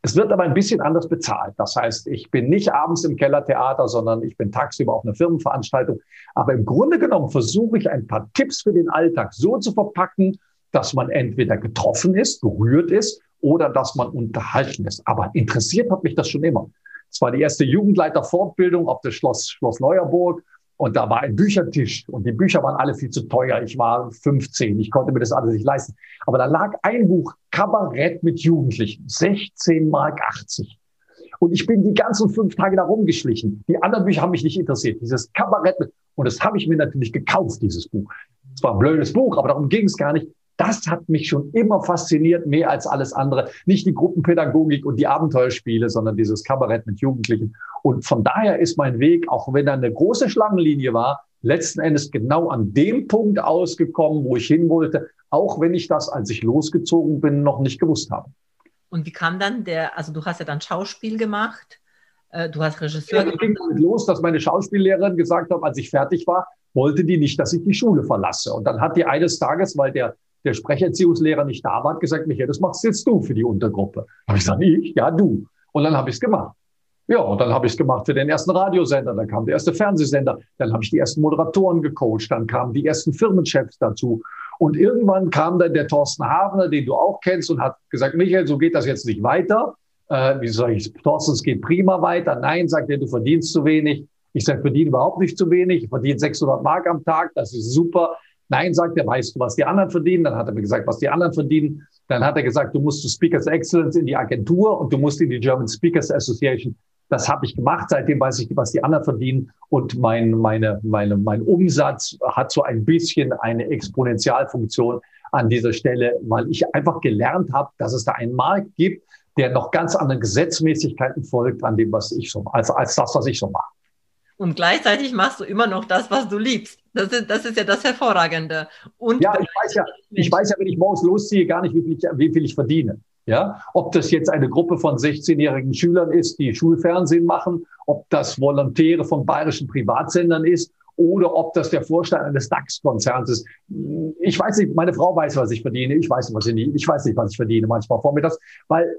S2: Es wird aber ein bisschen anders bezahlt. Das heißt, ich bin nicht abends im Kellertheater, sondern ich bin tagsüber auf einer Firmenveranstaltung. Aber im Grunde genommen versuche ich ein paar Tipps für den Alltag so zu verpacken, dass man entweder getroffen ist, berührt ist oder dass man unterhalten ist. Aber interessiert hat mich das schon immer. Es war die erste Jugendleiterfortbildung auf das Schloss, Schloss Neuerburg. Und da war ein Büchertisch und die Bücher waren alle viel zu teuer. Ich war 15, ich konnte mir das alles nicht leisten. Aber da lag ein Buch, Kabarett mit Jugendlichen, 16 Mark 80. Und ich bin die ganzen fünf Tage da rumgeschlichen. Die anderen Bücher haben mich nicht interessiert. Dieses Kabarett, mit, und das habe ich mir natürlich gekauft, dieses Buch. Es war ein blödes Buch, aber darum ging es gar nicht. Das hat mich schon immer fasziniert, mehr als alles andere. Nicht die Gruppenpädagogik und die Abenteuerspiele, sondern dieses Kabarett mit Jugendlichen. Und von daher ist mein Weg, auch wenn da eine große Schlangenlinie war, letzten Endes genau an dem Punkt ausgekommen, wo ich hin wollte, auch wenn ich das, als ich losgezogen bin, noch nicht gewusst habe.
S1: Und wie kam dann der, also du hast ja dann Schauspiel gemacht, äh, du hast Regisseur
S2: ja, ging damit los, dass meine Schauspiellehrerin gesagt hat, als ich fertig war, wollte die nicht, dass ich die Schule verlasse. Und dann hat die eines Tages, weil der der Sprecherziehungslehrer nicht da war, hat gesagt, Michael, das machst jetzt du für die Untergruppe. Habe ich gesagt, ich? Ja, du. Und dann habe ich es gemacht. Ja, und dann habe ich es gemacht für den ersten Radiosender, dann kam der erste Fernsehsender, dann habe ich die ersten Moderatoren gecoacht, dann kamen die ersten Firmenchefs dazu. Und irgendwann kam dann der Thorsten Havner, den du auch kennst, und hat gesagt, Michael, so geht das jetzt nicht weiter. Äh, wie sage ich, Thorsten, es geht prima weiter. Nein, sagt er, du verdienst zu wenig. Ich sage, verdiene überhaupt nicht zu wenig. Ich verdiene 600 Mark am Tag, das ist super. Nein, sagt er, weißt du, was die anderen verdienen? Dann hat er mir gesagt, was die anderen verdienen. Dann hat er gesagt, du musst zu Speakers Excellence in die Agentur und du musst in die German Speakers Association. Das habe ich gemacht. Seitdem weiß ich, was die anderen verdienen. Und mein, meine, meine, mein Umsatz hat so ein bisschen eine Exponentialfunktion an dieser Stelle, weil ich einfach gelernt habe, dass es da einen Markt gibt, der noch ganz anderen Gesetzmäßigkeiten folgt an dem, was ich so, als, als das, was ich so mache.
S1: Und gleichzeitig machst du immer noch das, was du liebst. Das ist, das ist ja das Hervorragende. Und
S2: ja, ich weiß ja, ich weiß ja, wenn ich morgens losziehe, gar nicht, wie viel ich, wie viel ich verdiene. Ja, ob das jetzt eine Gruppe von 16-jährigen Schülern ist, die Schulfernsehen machen, ob das Volontäre von bayerischen Privatsendern ist oder ob das der Vorstand eines DAX-Konzerns ist. Ich weiß nicht, meine Frau weiß, was ich verdiene. Ich weiß was ich, nicht, ich weiß nicht, was ich verdiene manchmal vormittags, weil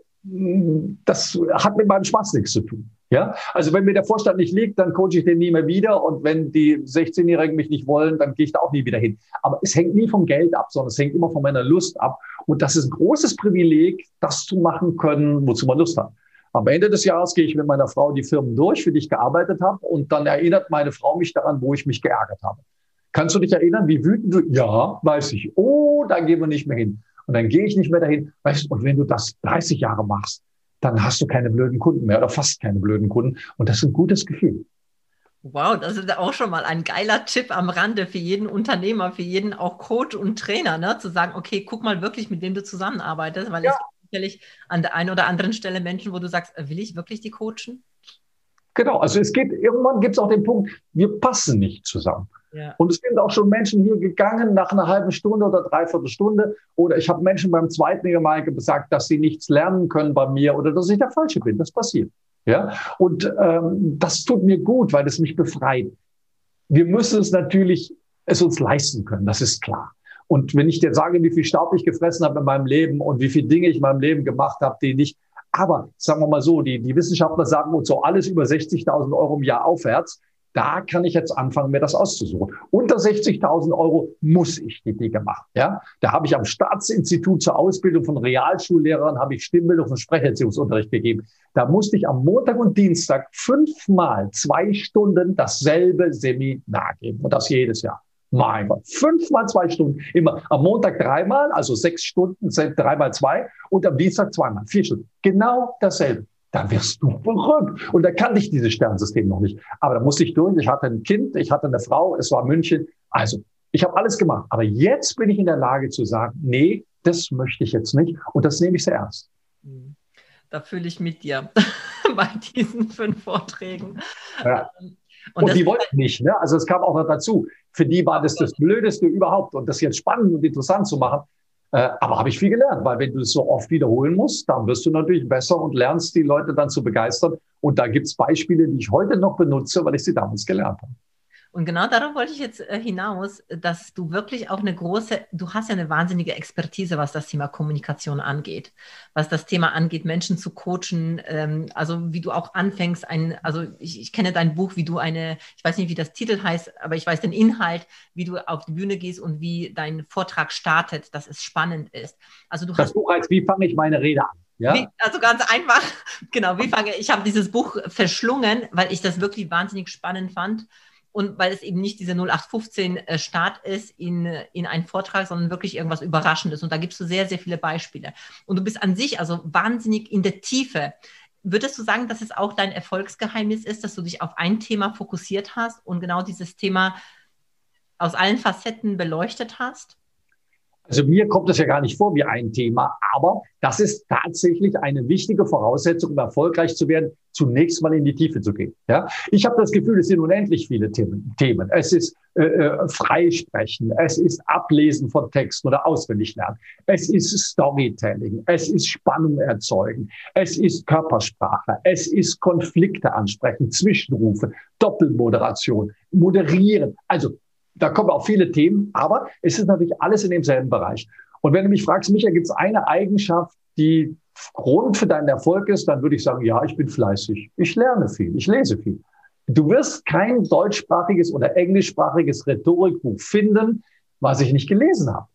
S2: das hat mit meinem Spaß nichts zu tun. Ja, also wenn mir der Vorstand nicht liegt, dann coache ich den nie mehr wieder. Und wenn die 16-Jährigen mich nicht wollen, dann gehe ich da auch nie wieder hin. Aber es hängt nie vom Geld ab, sondern es hängt immer von meiner Lust ab. Und das ist ein großes Privileg, das zu machen können, wozu man Lust hat. Am Ende des Jahres gehe ich mit meiner Frau die Firmen durch, für die ich gearbeitet habe. Und dann erinnert meine Frau mich daran, wo ich mich geärgert habe. Kannst du dich erinnern, wie wütend du? Ja, weiß ich. Oh, da gehen wir nicht mehr hin. Und dann gehe ich nicht mehr dahin. Weißt, und wenn du das 30 Jahre machst, dann hast du keine blöden Kunden mehr oder fast keine blöden Kunden. Und das ist ein gutes Gefühl.
S1: Wow, das ist auch schon mal ein geiler Tipp am Rande für jeden Unternehmer, für jeden auch Coach und Trainer, ne? zu sagen, okay, guck mal wirklich, mit wem du zusammenarbeitest, weil ja. es sicherlich an der einen oder anderen Stelle Menschen, wo du sagst, äh, will ich wirklich die coachen?
S2: Genau, also es geht, irgendwann gibt es auch den Punkt, wir passen nicht zusammen. Ja. Und es sind auch schon Menschen hier gegangen nach einer halben Stunde oder dreiviertel Stunde. Oder ich habe Menschen beim zweiten Mal gesagt, dass sie nichts lernen können bei mir oder dass ich der Falsche bin. Das passiert. Ja, und ähm, das tut mir gut, weil es mich befreit. Wir müssen es natürlich es uns leisten können, das ist klar. Und wenn ich dir sage, wie viel Staub ich gefressen habe in meinem Leben und wie viele Dinge ich in meinem Leben gemacht habe, die nicht, aber sagen wir mal so, die, die Wissenschaftler sagen uns so alles über 60.000 Euro im Jahr aufwärts, da kann ich jetzt anfangen, mir das auszusuchen. Unter 60.000 Euro muss ich die Dinge machen. Ja, da habe ich am Staatsinstitut zur Ausbildung von Realschullehrern habe ich Stimmbildung und Sprecherziehungsunterricht gegeben. Da musste ich am Montag und Dienstag fünfmal zwei Stunden dasselbe Seminar geben und das jedes Jahr. Mein Gott, fünfmal zwei Stunden. Immer am Montag dreimal, also sechs Stunden, dreimal zwei und am Dienstag zweimal, vier Stunden. Genau dasselbe da wirst du verrückt. Und da kannte ich dieses Sternsystem noch nicht. Aber da musste ich durch. Ich hatte ein Kind, ich hatte eine Frau, es war München. Also, ich habe alles gemacht. Aber jetzt bin ich in der Lage zu sagen, nee, das möchte ich jetzt nicht. Und das nehme ich sehr ernst.
S1: Mhm. Da fühle ich mit dir bei diesen fünf Vorträgen.
S2: Ja. Und, und die wollten nicht. Ne? Also es kam auch noch dazu. Für die war das das Blödeste überhaupt. Und das jetzt spannend und interessant zu machen, äh, aber habe ich viel gelernt, weil wenn du es so oft wiederholen musst, dann wirst du natürlich besser und lernst die Leute dann zu begeistern. Und da gibt es Beispiele, die ich heute noch benutze, weil ich sie damals gelernt habe.
S1: Und genau darauf wollte ich jetzt äh, hinaus, dass du wirklich auch eine große, du hast ja eine wahnsinnige Expertise, was das Thema Kommunikation angeht, was das Thema angeht, Menschen zu coachen, ähm, also wie du auch anfängst, ein, also ich, ich kenne dein Buch, wie du eine, ich weiß nicht, wie das Titel heißt, aber ich weiß den Inhalt, wie du auf die Bühne gehst und wie dein Vortrag startet, dass es spannend ist.
S2: Also du das hast, Buch heißt, wie fange ich meine Rede an?
S1: Ja? Wie, also ganz einfach, genau, wie fange ich habe dieses Buch verschlungen, weil ich das wirklich wahnsinnig spannend fand und weil es eben nicht diese 0815 äh, ist in, in einen Vortrag, sondern wirklich irgendwas Überraschendes. Und da gibst du sehr, sehr viele Beispiele. Und du bist an sich also wahnsinnig in der Tiefe. Würdest du sagen, dass es auch dein Erfolgsgeheimnis ist, dass du dich auf ein Thema fokussiert hast und genau dieses Thema aus allen Facetten beleuchtet hast?
S2: Also mir kommt das ja gar nicht vor wie ein Thema, aber das ist tatsächlich eine wichtige Voraussetzung, um erfolgreich zu werden, zunächst mal in die Tiefe zu gehen. Ja, ich habe das Gefühl, es sind unendlich viele Themen. Themen. Es ist äh, äh, Freisprechen, es ist Ablesen von Texten oder auswendig lernen, es ist Storytelling, es ist Spannung erzeugen, es ist Körpersprache, es ist Konflikte ansprechen, Zwischenrufe, Doppelmoderation, moderieren. Also da kommen auch viele Themen, aber es ist natürlich alles in demselben Bereich. Und wenn du mich fragst, Micha, gibt es eine Eigenschaft, die Grund für deinen Erfolg ist, dann würde ich sagen, ja, ich bin fleißig. Ich lerne viel, ich lese viel. Du wirst kein deutschsprachiges oder englischsprachiges Rhetorikbuch finden, was ich nicht gelesen habe.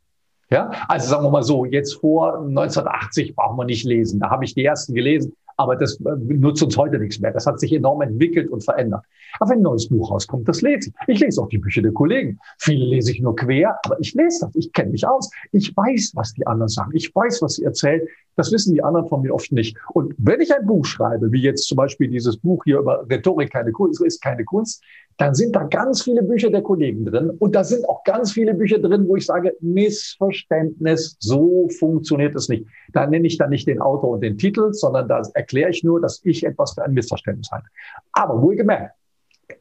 S2: Ja, also sagen wir mal so, jetzt vor 1980 brauchen wir nicht lesen. Da habe ich die ersten gelesen aber das äh, nutzt uns heute nichts mehr. Das hat sich enorm entwickelt und verändert. Aber wenn ein neues Buch rauskommt, das lese ich. Ich lese auch die Bücher der Kollegen. Viele lese ich nur quer, aber ich lese das. Ich kenne mich aus. Ich weiß, was die anderen sagen. Ich weiß, was sie erzählen. Das wissen die anderen von mir oft nicht. Und wenn ich ein Buch schreibe, wie jetzt zum Beispiel dieses Buch hier über Rhetorik keine Kunst, ist keine Kunst, dann sind da ganz viele Bücher der Kollegen drin. Und da sind auch ganz viele Bücher drin, wo ich sage, Missverständnis, so funktioniert es nicht. Da nenne ich dann nicht den Autor und den Titel, sondern da erkläre ich nur, dass ich etwas für ein Missverständnis halte. Aber wohlgemerkt,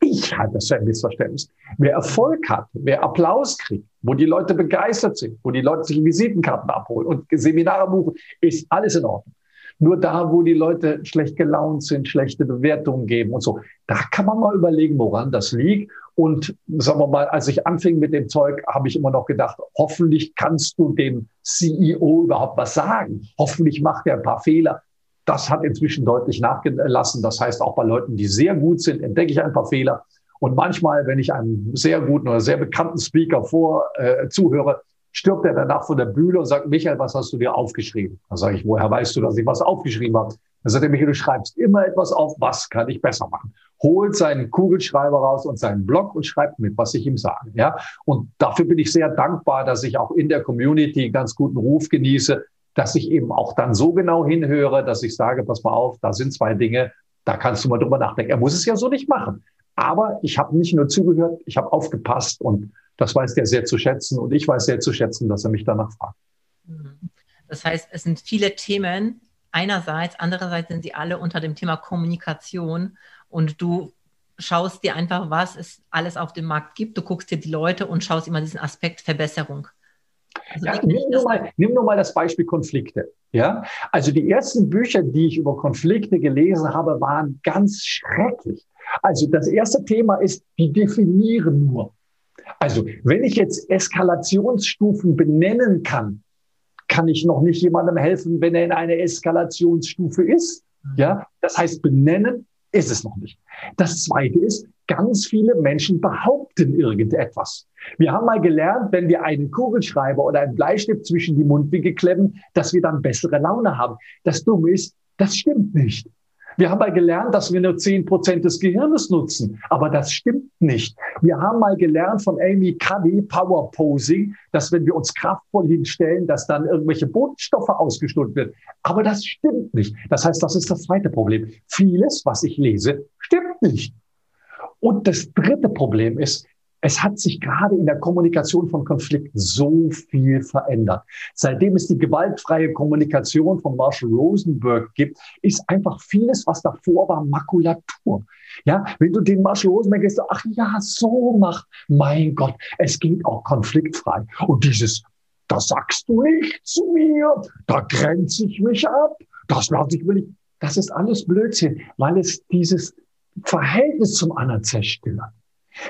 S2: ich halte das für ein Missverständnis. Wer Erfolg hat, wer Applaus kriegt, wo die Leute begeistert sind, wo die Leute sich Visitenkarten abholen und Seminare buchen, ist alles in Ordnung. Nur da, wo die Leute schlecht gelaunt sind, schlechte Bewertungen geben und so, da kann man mal überlegen, woran das liegt. Und sagen wir mal, als ich anfing mit dem Zeug, habe ich immer noch gedacht, hoffentlich kannst du dem CEO überhaupt was sagen. Hoffentlich macht er ein paar Fehler. Das hat inzwischen deutlich nachgelassen. Das heißt, auch bei Leuten, die sehr gut sind, entdecke ich ein paar Fehler. Und manchmal, wenn ich einem sehr guten oder sehr bekannten Speaker vor äh, zuhöre, stirbt er danach von der Bühne und sagt, Michael, was hast du dir aufgeschrieben? Dann sage ich, woher weißt du, dass ich was aufgeschrieben habe? Dann sagt er, Michael, du schreibst immer etwas auf, was kann ich besser machen? Holt seinen Kugelschreiber raus und seinen Blog und schreibt mit, was ich ihm sage. Ja? Und dafür bin ich sehr dankbar, dass ich auch in der Community einen ganz guten Ruf genieße, dass ich eben auch dann so genau hinhöre, dass ich sage, pass mal auf, da sind zwei Dinge, da kannst du mal drüber nachdenken. Er muss es ja so nicht machen. Aber ich habe nicht nur zugehört, ich habe aufgepasst und das weiß der sehr zu schätzen und ich weiß sehr zu schätzen, dass er mich danach fragt.
S1: Das heißt, es sind viele Themen einerseits, andererseits sind sie alle unter dem Thema Kommunikation und du schaust dir einfach, was es alles auf dem Markt gibt. Du guckst dir die Leute und schaust immer diesen Aspekt Verbesserung.
S2: Also ja, nimm, nur mal, nimm nur mal das Beispiel Konflikte. Ja, also die ersten Bücher, die ich über Konflikte gelesen habe, waren ganz schrecklich. Also das erste Thema ist, die definieren nur. Also wenn ich jetzt Eskalationsstufen benennen kann, kann ich noch nicht jemandem helfen, wenn er in einer Eskalationsstufe ist. Ja, das heißt, benennen ist es noch nicht. Das zweite ist, ganz viele Menschen behaupten irgendetwas. Wir haben mal gelernt, wenn wir einen Kugelschreiber oder einen Bleistift zwischen die Mundwinkel klemmen, dass wir dann bessere Laune haben. Das Dumme ist, das stimmt nicht. Wir haben mal gelernt, dass wir nur zehn Prozent des Gehirnes nutzen. Aber das stimmt nicht. Wir haben mal gelernt von Amy Cuddy, Power Posing, dass wenn wir uns kraftvoll hinstellen, dass dann irgendwelche Botenstoffe ausgestoßen wird. Aber das stimmt nicht. Das heißt, das ist das zweite Problem. Vieles, was ich lese, stimmt nicht. Und das dritte Problem ist, es hat sich gerade in der Kommunikation von Konflikten so viel verändert. Seitdem es die gewaltfreie Kommunikation von Marshall Rosenberg gibt, ist einfach vieles, was davor war, Makulatur. Ja, wenn du den Marshall Rosenberg gehst, ach ja, so macht, mein Gott, es geht auch konfliktfrei. Und dieses, das sagst du nicht zu mir, da grenze ich mich ab, das lasse ich mir nicht. Das ist alles Blödsinn, weil es dieses Verhältnis zum anderen zerstört.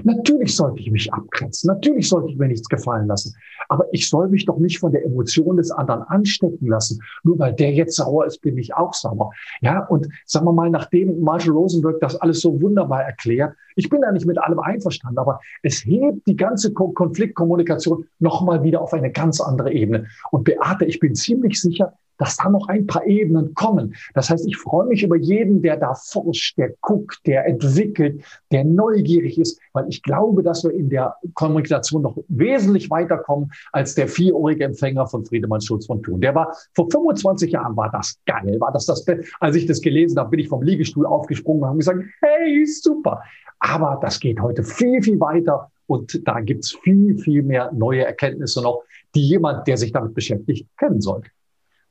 S2: Natürlich sollte ich mich abgrenzen. Natürlich sollte ich mir nichts gefallen lassen. Aber ich soll mich doch nicht von der Emotion des anderen anstecken lassen. Nur weil der jetzt sauer ist, bin ich auch sauer. Ja, und sagen wir mal, nachdem Marshall Rosenberg das alles so wunderbar erklärt, ich bin da nicht mit allem einverstanden, aber es hebt die ganze Konfliktkommunikation nochmal wieder auf eine ganz andere Ebene. Und Beate, ich bin ziemlich sicher, dass da noch ein paar Ebenen kommen. Das heißt, ich freue mich über jeden, der da forscht, der guckt, der entwickelt, der neugierig ist, weil ich glaube, dass wir in der Kommunikation noch wesentlich weiterkommen als der vierjährige Empfänger von Friedemann Schulz von Thun. Der war vor 25 Jahren war das geil, war das das Als ich das gelesen habe, bin ich vom Liegestuhl aufgesprungen und habe gesagt, hey, super. Aber das geht heute viel, viel weiter und da gibt's viel, viel mehr neue Erkenntnisse noch, die jemand, der sich damit beschäftigt, kennen sollte.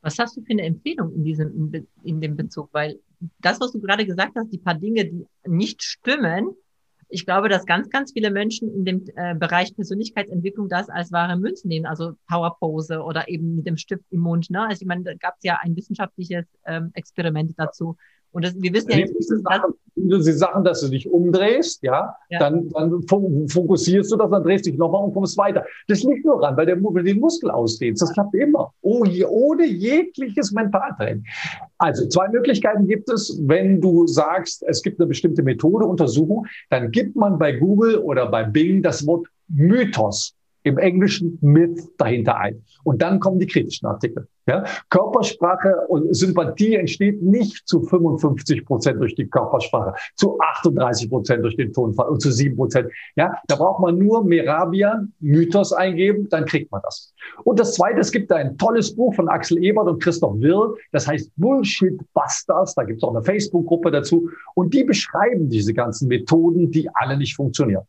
S1: Was hast du für eine Empfehlung in diesem, in dem Bezug? Weil das, was du gerade gesagt hast, die paar Dinge, die nicht stimmen, ich glaube, dass ganz, ganz viele Menschen in dem äh, Bereich Persönlichkeitsentwicklung das als wahre Münzen nehmen, also Powerpose oder eben mit dem Stift im Mund. Ne? Also ich meine, da gab es ja ein wissenschaftliches ähm, Experiment dazu. Und das, wir wissen ja jetzt,
S2: diese Sachen, diese Sachen, dass du dich umdrehst, ja, ja. Dann, dann fokussierst du das, dann drehst du dich nochmal und kommst weiter. Das liegt nur ran, weil der Muskel den Muskel ausdehnt. Das klappt immer. Oh, ohne jegliches Mentaltraining. Also zwei Möglichkeiten gibt es, wenn du sagst, es gibt eine bestimmte Methode, Untersuchung, dann gibt man bei Google oder bei Bing das Wort Mythos im Englischen Myth dahinter ein. Und dann kommen die kritischen Artikel. Ja? Körpersprache und Sympathie entsteht nicht zu 55 Prozent durch die Körpersprache, zu 38 Prozent durch den Tonfall und zu 7 Prozent. Ja? Da braucht man nur Merabian, Mythos eingeben, dann kriegt man das. Und das Zweite, es gibt ein tolles Buch von Axel Ebert und Christoph Wirl, das heißt Bullshit Busters, da gibt es auch eine Facebook-Gruppe dazu und die beschreiben diese ganzen Methoden, die alle nicht funktionieren.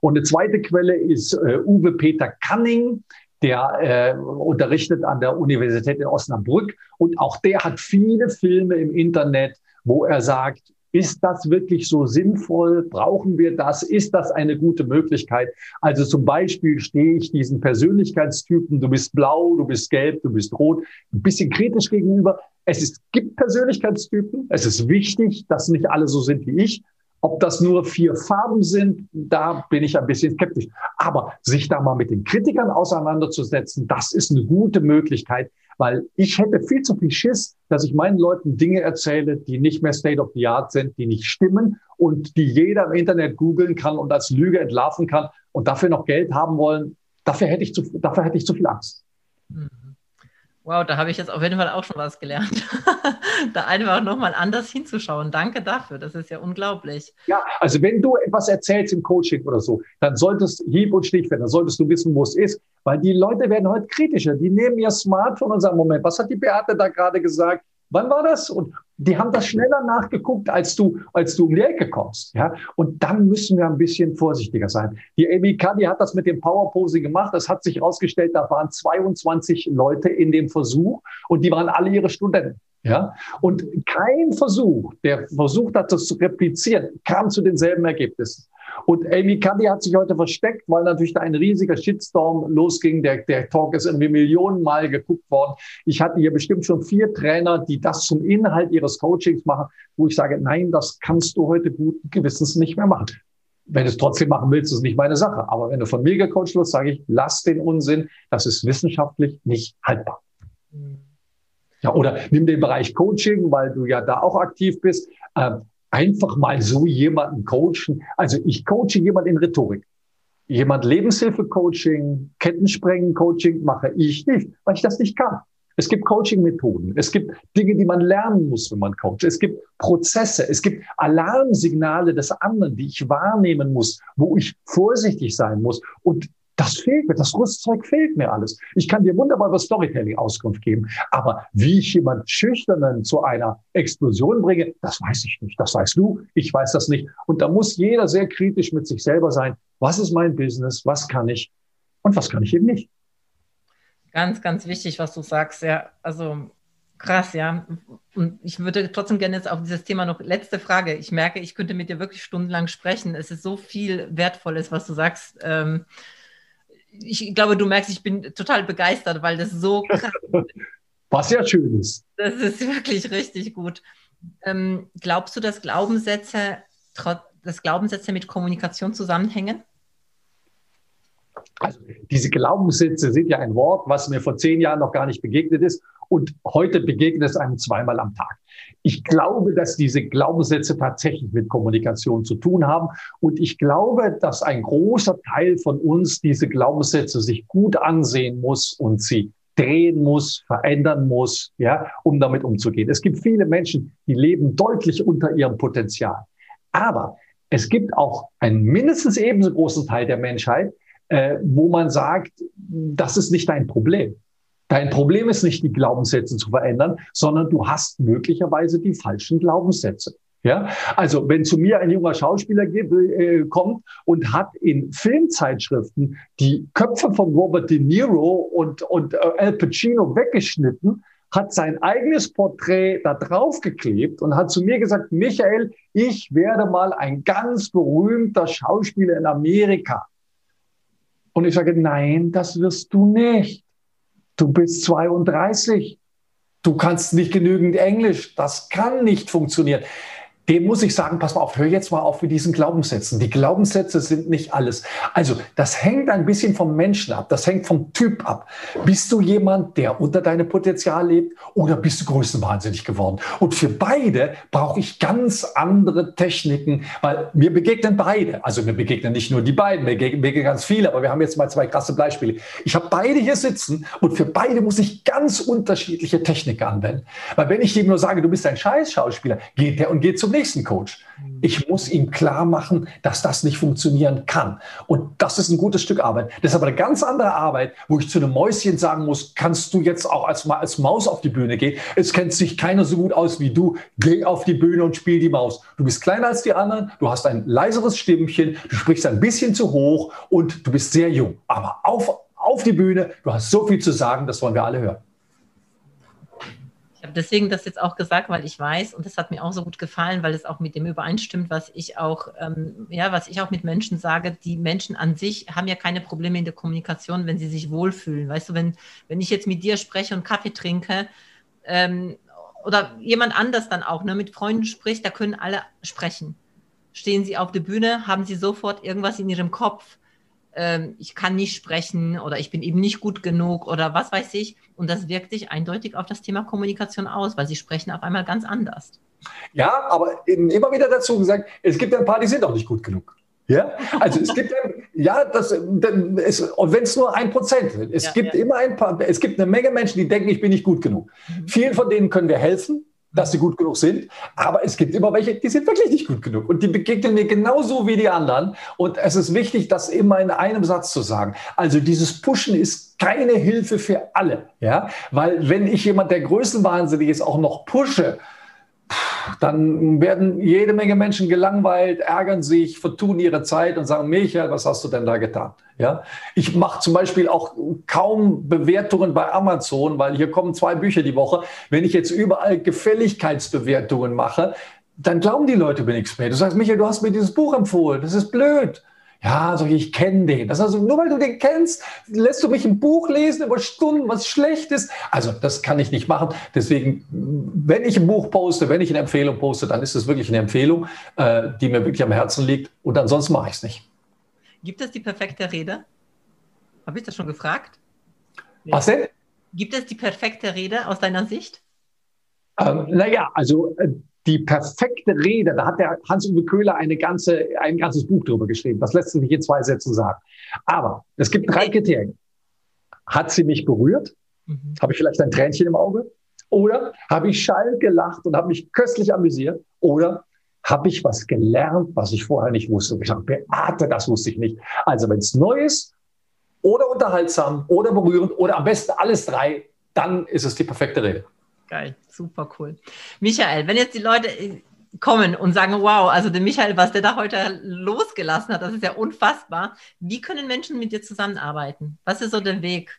S2: Und eine zweite Quelle ist äh, Uwe Peter Canning, der äh, unterrichtet an der Universität in Osnabrück. Und auch der hat viele Filme im Internet, wo er sagt, ist das wirklich so sinnvoll? Brauchen wir das? Ist das eine gute Möglichkeit? Also zum Beispiel stehe ich diesen Persönlichkeitstypen, du bist blau, du bist gelb, du bist rot, ein bisschen kritisch gegenüber. Es ist, gibt Persönlichkeitstypen. Es ist wichtig, dass nicht alle so sind wie ich. Ob das nur vier Farben sind, da bin ich ein bisschen skeptisch. Aber sich da mal mit den Kritikern auseinanderzusetzen, das ist eine gute Möglichkeit, weil ich hätte viel zu viel Schiss, dass ich meinen Leuten Dinge erzähle, die nicht mehr State of the Art sind, die nicht stimmen und die jeder im Internet googeln kann und als Lüge entlarven kann und dafür noch Geld haben wollen. Dafür hätte ich zu, dafür hätte ich zu viel Angst. Mhm.
S1: Wow, da habe ich jetzt auf jeden Fall auch schon was gelernt. da einfach nochmal anders hinzuschauen. Danke dafür, das ist ja unglaublich.
S2: Ja, also wenn du etwas erzählst im Coaching oder so, dann solltest Hieb und Stichwort, dann solltest du wissen, wo es ist, weil die Leute werden heute kritischer. Die nehmen ihr Smartphone und sagen, Moment, was hat die Beate da gerade gesagt? Wann war das? Und die haben das schneller nachgeguckt, als du, als du um die Ecke kommst. Ja? Und dann müssen wir ein bisschen vorsichtiger sein. Die Amy Cuddy hat das mit dem Powerposing gemacht. Es hat sich herausgestellt, da waren 22 Leute in dem Versuch und die waren alle ihre Studenten. Ja? Und kein Versuch, der versucht hat, das zu replizieren, kam zu denselben Ergebnissen. Und Amy Cuddy hat sich heute versteckt, weil natürlich da ein riesiger Shitstorm losging. Der, der Talk ist irgendwie Millionenmal geguckt worden. Ich hatte hier bestimmt schon vier Trainer, die das zum Inhalt ihres Coachings machen, wo ich sage, nein, das kannst du heute guten Gewissens nicht mehr machen. Wenn du es trotzdem machen willst, ist nicht meine Sache. Aber wenn du von mir gecoacht wirst, sage ich, lass den Unsinn. Das ist wissenschaftlich nicht haltbar. Ja, oder nimm den Bereich Coaching, weil du ja da auch aktiv bist. Ähm, einfach mal so jemanden coachen. Also ich coache jemanden in Rhetorik. Jemand Lebenshilfe-Coaching, Kettensprengen-Coaching mache ich nicht, weil ich das nicht kann. Es gibt Coaching-Methoden. Es gibt Dinge, die man lernen muss, wenn man coacht. Es gibt Prozesse. Es gibt Alarmsignale des anderen, die ich wahrnehmen muss, wo ich vorsichtig sein muss. Und das fehlt mir, das Rüstzeug fehlt mir alles. Ich kann dir wunderbar über Storytelling Auskunft geben, aber wie ich jemand Schüchternen zu einer Explosion bringe, das weiß ich nicht. Das weißt du, ich weiß das nicht. Und da muss jeder sehr kritisch mit sich selber sein. Was ist mein Business? Was kann ich? Und was kann ich eben nicht?
S1: Ganz, ganz wichtig, was du sagst. Ja, also krass, ja. Und ich würde trotzdem gerne jetzt auf dieses Thema noch letzte Frage. Ich merke, ich könnte mit dir wirklich stundenlang sprechen. Es ist so viel Wertvolles, was du sagst. Ähm, ich glaube, du merkst, ich bin total begeistert, weil das so krass
S2: ist. Was ja schön ist.
S1: Das ist wirklich richtig gut. Ähm, glaubst du, dass Glaubenssätze, dass Glaubenssätze mit Kommunikation zusammenhängen?
S2: Also diese Glaubenssätze sind ja ein Wort, was mir vor zehn Jahren noch gar nicht begegnet ist und heute begegnet es einem zweimal am Tag. Ich glaube, dass diese Glaubenssätze tatsächlich mit Kommunikation zu tun haben und ich glaube, dass ein großer Teil von uns diese Glaubenssätze sich gut ansehen muss und sie drehen muss, verändern muss, ja, um damit umzugehen. Es gibt viele Menschen, die leben deutlich unter ihrem Potenzial. Aber es gibt auch einen mindestens ebenso großen Teil der Menschheit, äh, wo man sagt, das ist nicht dein Problem. Dein Problem ist nicht, die Glaubenssätze zu verändern, sondern du hast möglicherweise die falschen Glaubenssätze. Ja, also wenn zu mir ein junger Schauspieler äh, kommt und hat in Filmzeitschriften die Köpfe von Robert De Niro und, und äh, Al Pacino weggeschnitten, hat sein eigenes Porträt da drauf geklebt und hat zu mir gesagt, Michael, ich werde mal ein ganz berühmter Schauspieler in Amerika. Und ich sage, nein, das wirst du nicht. Du bist 32. Du kannst nicht genügend Englisch. Das kann nicht funktionieren dem muss ich sagen, pass mal auf, hör jetzt mal auf mit diesen Glaubenssätzen. Die Glaubenssätze sind nicht alles. Also das hängt ein bisschen vom Menschen ab, das hängt vom Typ ab. Bist du jemand, der unter deinem Potenzial lebt oder bist du größenwahnsinnig geworden? Und für beide brauche ich ganz andere Techniken, weil mir begegnen beide. Also mir begegnen nicht nur die beiden, mir begegnen ganz viele, aber wir haben jetzt mal zwei krasse Beispiele. Ich habe beide hier sitzen und für beide muss ich ganz unterschiedliche Techniken anwenden. Weil wenn ich ihm nur sage, du bist ein Scheiß-Schauspieler, geht der und geht zum nächsten Coach. Ich muss ihm klar machen, dass das nicht funktionieren kann. Und das ist ein gutes Stück Arbeit. Das ist aber eine ganz andere Arbeit, wo ich zu einem Mäuschen sagen muss, kannst du jetzt auch als, als Maus auf die Bühne gehen? Es kennt sich keiner so gut aus wie du. Geh auf die Bühne und spiel die Maus. Du bist kleiner als die anderen, du hast ein leiseres Stimmchen, du sprichst ein bisschen zu hoch und du bist sehr jung. Aber auf, auf die Bühne, du hast so viel zu sagen, das wollen wir alle hören
S1: habe deswegen das jetzt auch gesagt, weil ich weiß, und das hat mir auch so gut gefallen, weil es auch mit dem übereinstimmt, was ich auch, ähm, ja, was ich auch mit Menschen sage, die Menschen an sich haben ja keine Probleme in der Kommunikation, wenn sie sich wohlfühlen. Weißt du, wenn, wenn ich jetzt mit dir spreche und Kaffee trinke, ähm, oder jemand anders dann auch, ne, mit Freunden spricht, da können alle sprechen. stehen Sie auf der Bühne, haben Sie sofort irgendwas in Ihrem Kopf. Ähm, ich kann nicht sprechen oder ich bin eben nicht gut genug oder was weiß ich. Und das wirkt sich eindeutig auf das Thema Kommunikation aus, weil Sie sprechen auf einmal ganz anders.
S2: Ja, aber immer wieder dazu gesagt, es gibt ein paar, die sind auch nicht gut genug. Ja, also es gibt ja, das, es, und wenn es nur ein Prozent sind, es ja, gibt ja. immer ein paar, es gibt eine Menge Menschen, die denken, ich bin nicht gut genug. Mhm. Vielen von denen können wir helfen, dass sie gut genug sind, aber es gibt immer welche, die sind wirklich nicht gut genug und die begegnen mir genauso wie die anderen. Und es ist wichtig, das immer in einem Satz zu sagen. Also dieses Pushen ist keine Hilfe für alle, ja, weil wenn ich jemand, der größenwahnsinnig ist, auch noch pushe, dann werden jede Menge Menschen gelangweilt, ärgern sich, vertun ihre Zeit und sagen, Michael, was hast du denn da getan? Ja, ich mache zum Beispiel auch kaum Bewertungen bei Amazon, weil hier kommen zwei Bücher die Woche. Wenn ich jetzt überall Gefälligkeitsbewertungen mache, dann glauben die Leute mir nichts mehr. Du sagst, Michael, du hast mir dieses Buch empfohlen. Das ist blöd. Ja, sag ich, ich kenne den. Das also nur weil du den kennst, lässt du mich ein Buch lesen über Stunden, was schlecht ist. Also das kann ich nicht machen. Deswegen, wenn ich ein Buch poste, wenn ich eine Empfehlung poste, dann ist es wirklich eine Empfehlung, äh, die mir wirklich am Herzen liegt. Und ansonsten mache ich es nicht.
S1: Gibt es die perfekte Rede? Habe ich das schon gefragt?
S2: Was denn?
S1: Gibt es die perfekte Rede aus deiner Sicht?
S2: Ähm, naja, also äh, die perfekte Rede, da hat der Hans-Uwe Köhler eine ganze, ein ganzes Buch drüber geschrieben. Das lässt sich nicht in zwei Sätzen sagen. Aber es gibt drei Kriterien. Hat sie mich berührt? Mhm. Habe ich vielleicht ein Tränchen im Auge? Oder habe ich schall gelacht und habe mich köstlich amüsiert? Oder habe ich was gelernt, was ich vorher nicht wusste? Und ich dachte, beate, das wusste ich nicht. Also wenn es neu ist oder unterhaltsam oder berührend oder am besten alles drei, dann ist es die perfekte Rede.
S1: Geil, super cool. Michael, wenn jetzt die Leute äh, kommen und sagen, wow, also der Michael, was der da heute losgelassen hat, das ist ja unfassbar. Wie können Menschen mit dir zusammenarbeiten? Was ist so der Weg?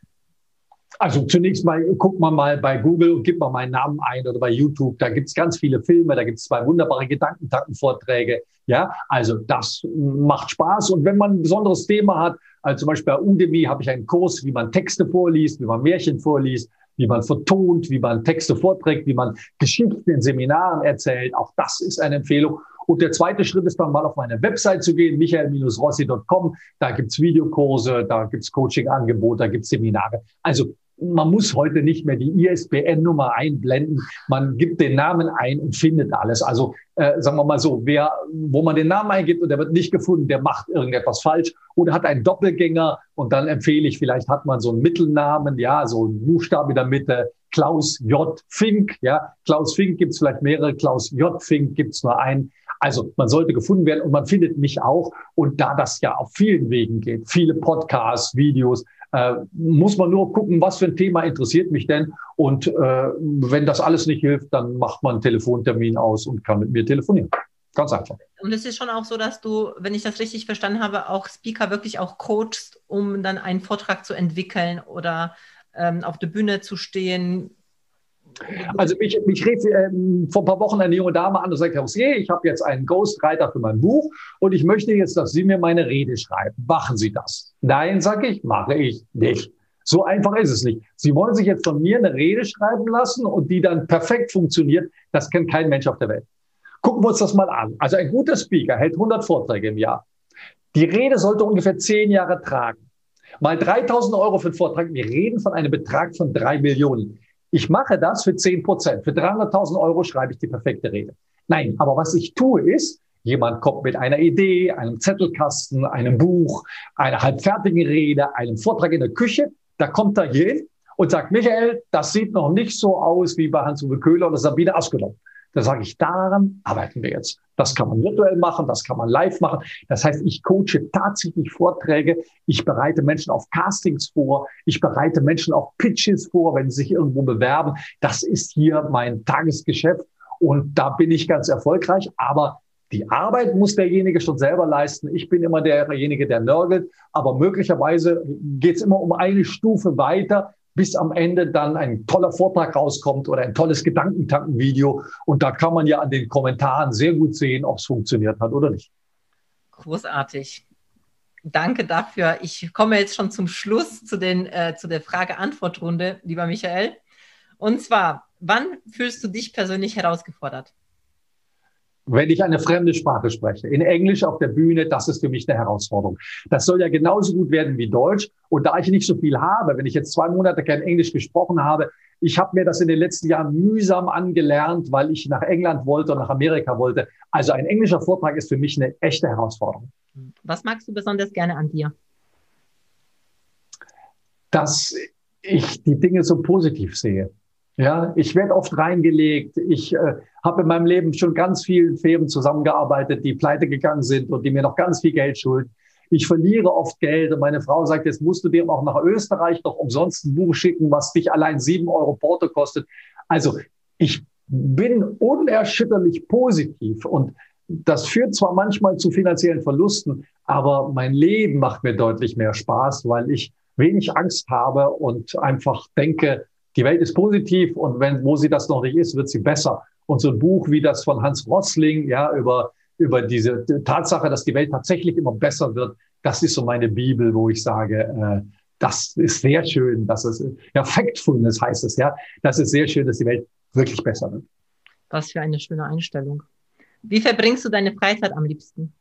S2: Also zunächst mal guckt man mal bei Google und gibt mal meinen Namen ein oder bei YouTube. Da gibt es ganz viele Filme, da gibt es zwei wunderbare Gedankentankenvorträge. Ja, also das macht Spaß. Und wenn man ein besonderes Thema hat, also zum Beispiel bei Udemy habe ich einen Kurs, wie man Texte vorliest, wie man Märchen vorliest wie man vertont, wie man Texte vorträgt, wie man Geschichten in Seminaren erzählt. Auch das ist eine Empfehlung. Und der zweite Schritt ist dann mal auf meine Website zu gehen, michael-rossi.com. Da gibt's Videokurse, da gibt's Coaching-Angebote, da gibt's Seminare. Also man muss heute nicht mehr die ISBN-Nummer einblenden. Man gibt den Namen ein und findet alles. Also äh, sagen wir mal so, wer, wo man den Namen eingibt und der wird nicht gefunden, der macht irgendetwas falsch oder hat einen Doppelgänger. Und dann empfehle ich, vielleicht hat man so einen Mittelnamen, ja, so einen Buchstabe in der Mitte. Klaus J. Fink, ja. Klaus Fink gibt's vielleicht mehrere, Klaus J. Fink gibt's nur einen. Also man sollte gefunden werden und man findet mich auch. Und da das ja auf vielen Wegen geht, viele Podcasts, Videos, äh, muss man nur gucken, was für ein Thema interessiert mich denn. Und äh, wenn das alles nicht hilft, dann macht man einen Telefontermin aus und kann mit mir telefonieren. Ganz einfach.
S1: Und es ist schon auch so, dass du, wenn ich das richtig verstanden habe, auch Speaker wirklich auch coachst, um dann einen Vortrag zu entwickeln oder ähm, auf der Bühne zu stehen,
S2: also mich, mich rief ähm, vor ein paar Wochen eine junge Dame an und sagte, Hausier, ich habe jetzt einen Ghostwriter für mein Buch und ich möchte jetzt, dass Sie mir meine Rede schreiben. Machen Sie das? Nein, sage ich, mache ich nicht. So einfach ist es nicht. Sie wollen sich jetzt von mir eine Rede schreiben lassen und die dann perfekt funktioniert. Das kennt kein Mensch auf der Welt. Gucken wir uns das mal an. Also ein guter Speaker hält 100 Vorträge im Jahr. Die Rede sollte ungefähr zehn Jahre tragen. Mal 3000 Euro für den Vortrag. Wir reden von einem Betrag von drei Millionen. Ich mache das für 10 Prozent. Für 300.000 Euro schreibe ich die perfekte Rede. Nein, aber was ich tue ist, jemand kommt mit einer Idee, einem Zettelkasten, einem Buch, einer halbfertigen Rede, einem Vortrag in der Küche. Da kommt hier hin und sagt, Michael, das sieht noch nicht so aus wie bei Hans-Uwe Köhler oder Sabine Askelon. Da sage ich, daran arbeiten wir jetzt. Das kann man virtuell machen, das kann man live machen. Das heißt, ich coache tatsächlich Vorträge, ich bereite Menschen auf Castings vor, ich bereite Menschen auf Pitches vor, wenn sie sich irgendwo bewerben. Das ist hier mein Tagesgeschäft und da bin ich ganz erfolgreich. Aber die Arbeit muss derjenige schon selber leisten. Ich bin immer derjenige, der nörgelt. Aber möglicherweise geht es immer um eine Stufe weiter, bis am Ende dann ein toller Vortrag rauskommt oder ein tolles Gedankentankenvideo. Und da kann man ja an den Kommentaren sehr gut sehen, ob es funktioniert hat oder nicht.
S1: Großartig. Danke dafür. Ich komme jetzt schon zum Schluss zu, den, äh, zu der Frage-Antwort-Runde, lieber Michael. Und zwar, wann fühlst du dich persönlich herausgefordert?
S2: Wenn ich eine fremde Sprache spreche. In Englisch auf der Bühne, das ist für mich eine Herausforderung. Das soll ja genauso gut werden wie Deutsch. Und da ich nicht so viel habe, wenn ich jetzt zwei Monate kein Englisch gesprochen habe, ich habe mir das in den letzten Jahren mühsam angelernt, weil ich nach England wollte und nach Amerika wollte. Also ein englischer Vortrag ist für mich eine echte Herausforderung.
S1: Was magst du besonders gerne an dir?
S2: Dass ich die Dinge so positiv sehe. Ja, ich werde oft reingelegt. Ich äh, habe in meinem Leben schon ganz vielen Firmen zusammengearbeitet, die pleite gegangen sind und die mir noch ganz viel Geld schulden. Ich verliere oft Geld und meine Frau sagt, jetzt musst du dir auch nach Österreich noch umsonst ein Buch schicken, was dich allein sieben Euro Porto kostet. Also ich bin unerschütterlich positiv und das führt zwar manchmal zu finanziellen Verlusten, aber mein Leben macht mir deutlich mehr Spaß, weil ich wenig Angst habe und einfach denke, die Welt ist positiv und wenn, wo sie das noch nicht ist, wird sie besser. Und so ein Buch wie das von Hans Rossling, ja, über, über diese Tatsache, dass die Welt tatsächlich immer besser wird, das ist so meine Bibel, wo ich sage, äh, das ist sehr schön, dass es, ja, Factfulness heißt es, ja, das ist sehr schön, dass die Welt wirklich besser wird.
S1: Was für eine schöne Einstellung. Wie verbringst du deine Freizeit am liebsten?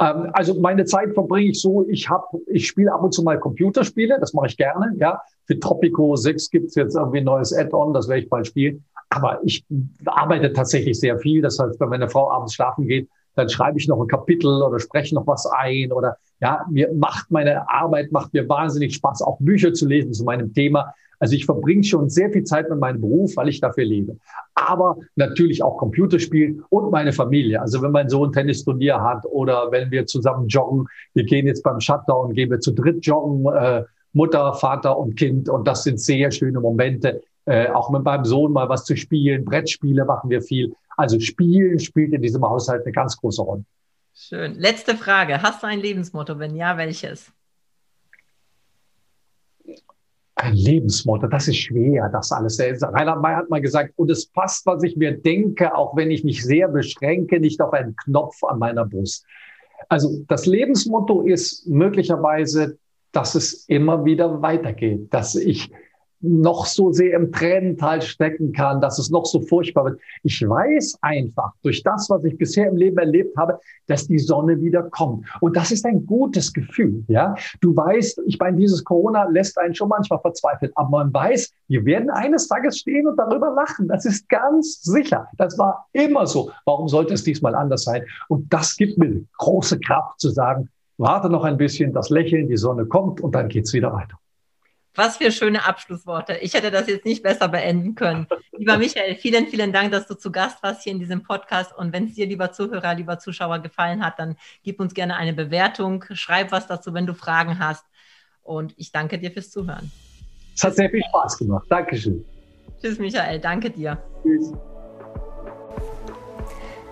S2: Ähm, also meine Zeit verbringe ich so, ich habe, ich spiele ab und zu mal Computerspiele, das mache ich gerne, ja. Für Tropico 6 gibt es jetzt irgendwie ein neues Add-on, das werde ich bald spielen. Aber ich arbeite tatsächlich sehr viel. Das heißt, wenn meine Frau abends schlafen geht, dann schreibe ich noch ein Kapitel oder spreche noch was ein oder ja, mir macht meine Arbeit, macht mir wahnsinnig Spaß, auch Bücher zu lesen zu meinem Thema. Also ich verbringe schon sehr viel Zeit mit meinem Beruf, weil ich dafür lebe. Aber natürlich auch Computerspielen und meine Familie. Also wenn mein Sohn Tennisturnier hat oder wenn wir zusammen joggen, wir gehen jetzt beim Shutdown, gehen wir zu dritt joggen, äh, Mutter, Vater und Kind. Und das sind sehr schöne Momente. Äh, auch mit meinem Sohn mal was zu spielen. Brettspiele machen wir viel. Also Spielen spielt in diesem Haushalt eine ganz große Rolle.
S1: Schön. Letzte Frage. Hast du ein Lebensmotto? Wenn ja, welches?
S2: Ein Lebensmotto, das ist schwer, das alles. Reinhard May hat mal gesagt, und es passt, was ich mir denke, auch wenn ich mich sehr beschränke, nicht auf einen Knopf an meiner Brust. Also das Lebensmotto ist möglicherweise, dass es immer wieder weitergeht, dass ich noch so sehr im Tränental stecken kann, dass es noch so furchtbar wird. Ich weiß einfach durch das, was ich bisher im Leben erlebt habe, dass die Sonne wieder kommt. Und das ist ein gutes Gefühl, ja. Du weißt, ich meine, dieses Corona lässt einen schon manchmal verzweifeln, aber man weiß, wir werden eines Tages stehen und darüber lachen. Das ist ganz sicher. Das war immer so. Warum sollte es diesmal anders sein? Und das gibt mir große Kraft zu sagen, warte noch ein bisschen, das Lächeln, die Sonne kommt und dann geht's wieder weiter.
S1: Was für schöne Abschlussworte. Ich hätte das jetzt nicht besser beenden können. Lieber Michael, vielen, vielen Dank, dass du zu Gast warst hier in diesem Podcast. Und wenn es dir, lieber Zuhörer, lieber Zuschauer, gefallen hat, dann gib uns gerne eine Bewertung. Schreib was dazu, wenn du Fragen hast. Und ich danke dir fürs Zuhören.
S2: Es hat sehr viel Spaß gemacht. Dankeschön.
S1: Tschüss, Michael. Danke dir.
S2: Tschüss.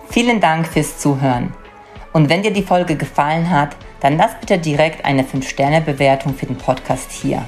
S1: Vielen Dank fürs Zuhören. Und wenn dir die Folge gefallen hat, dann lass bitte direkt eine 5-Sterne-Bewertung für den Podcast hier.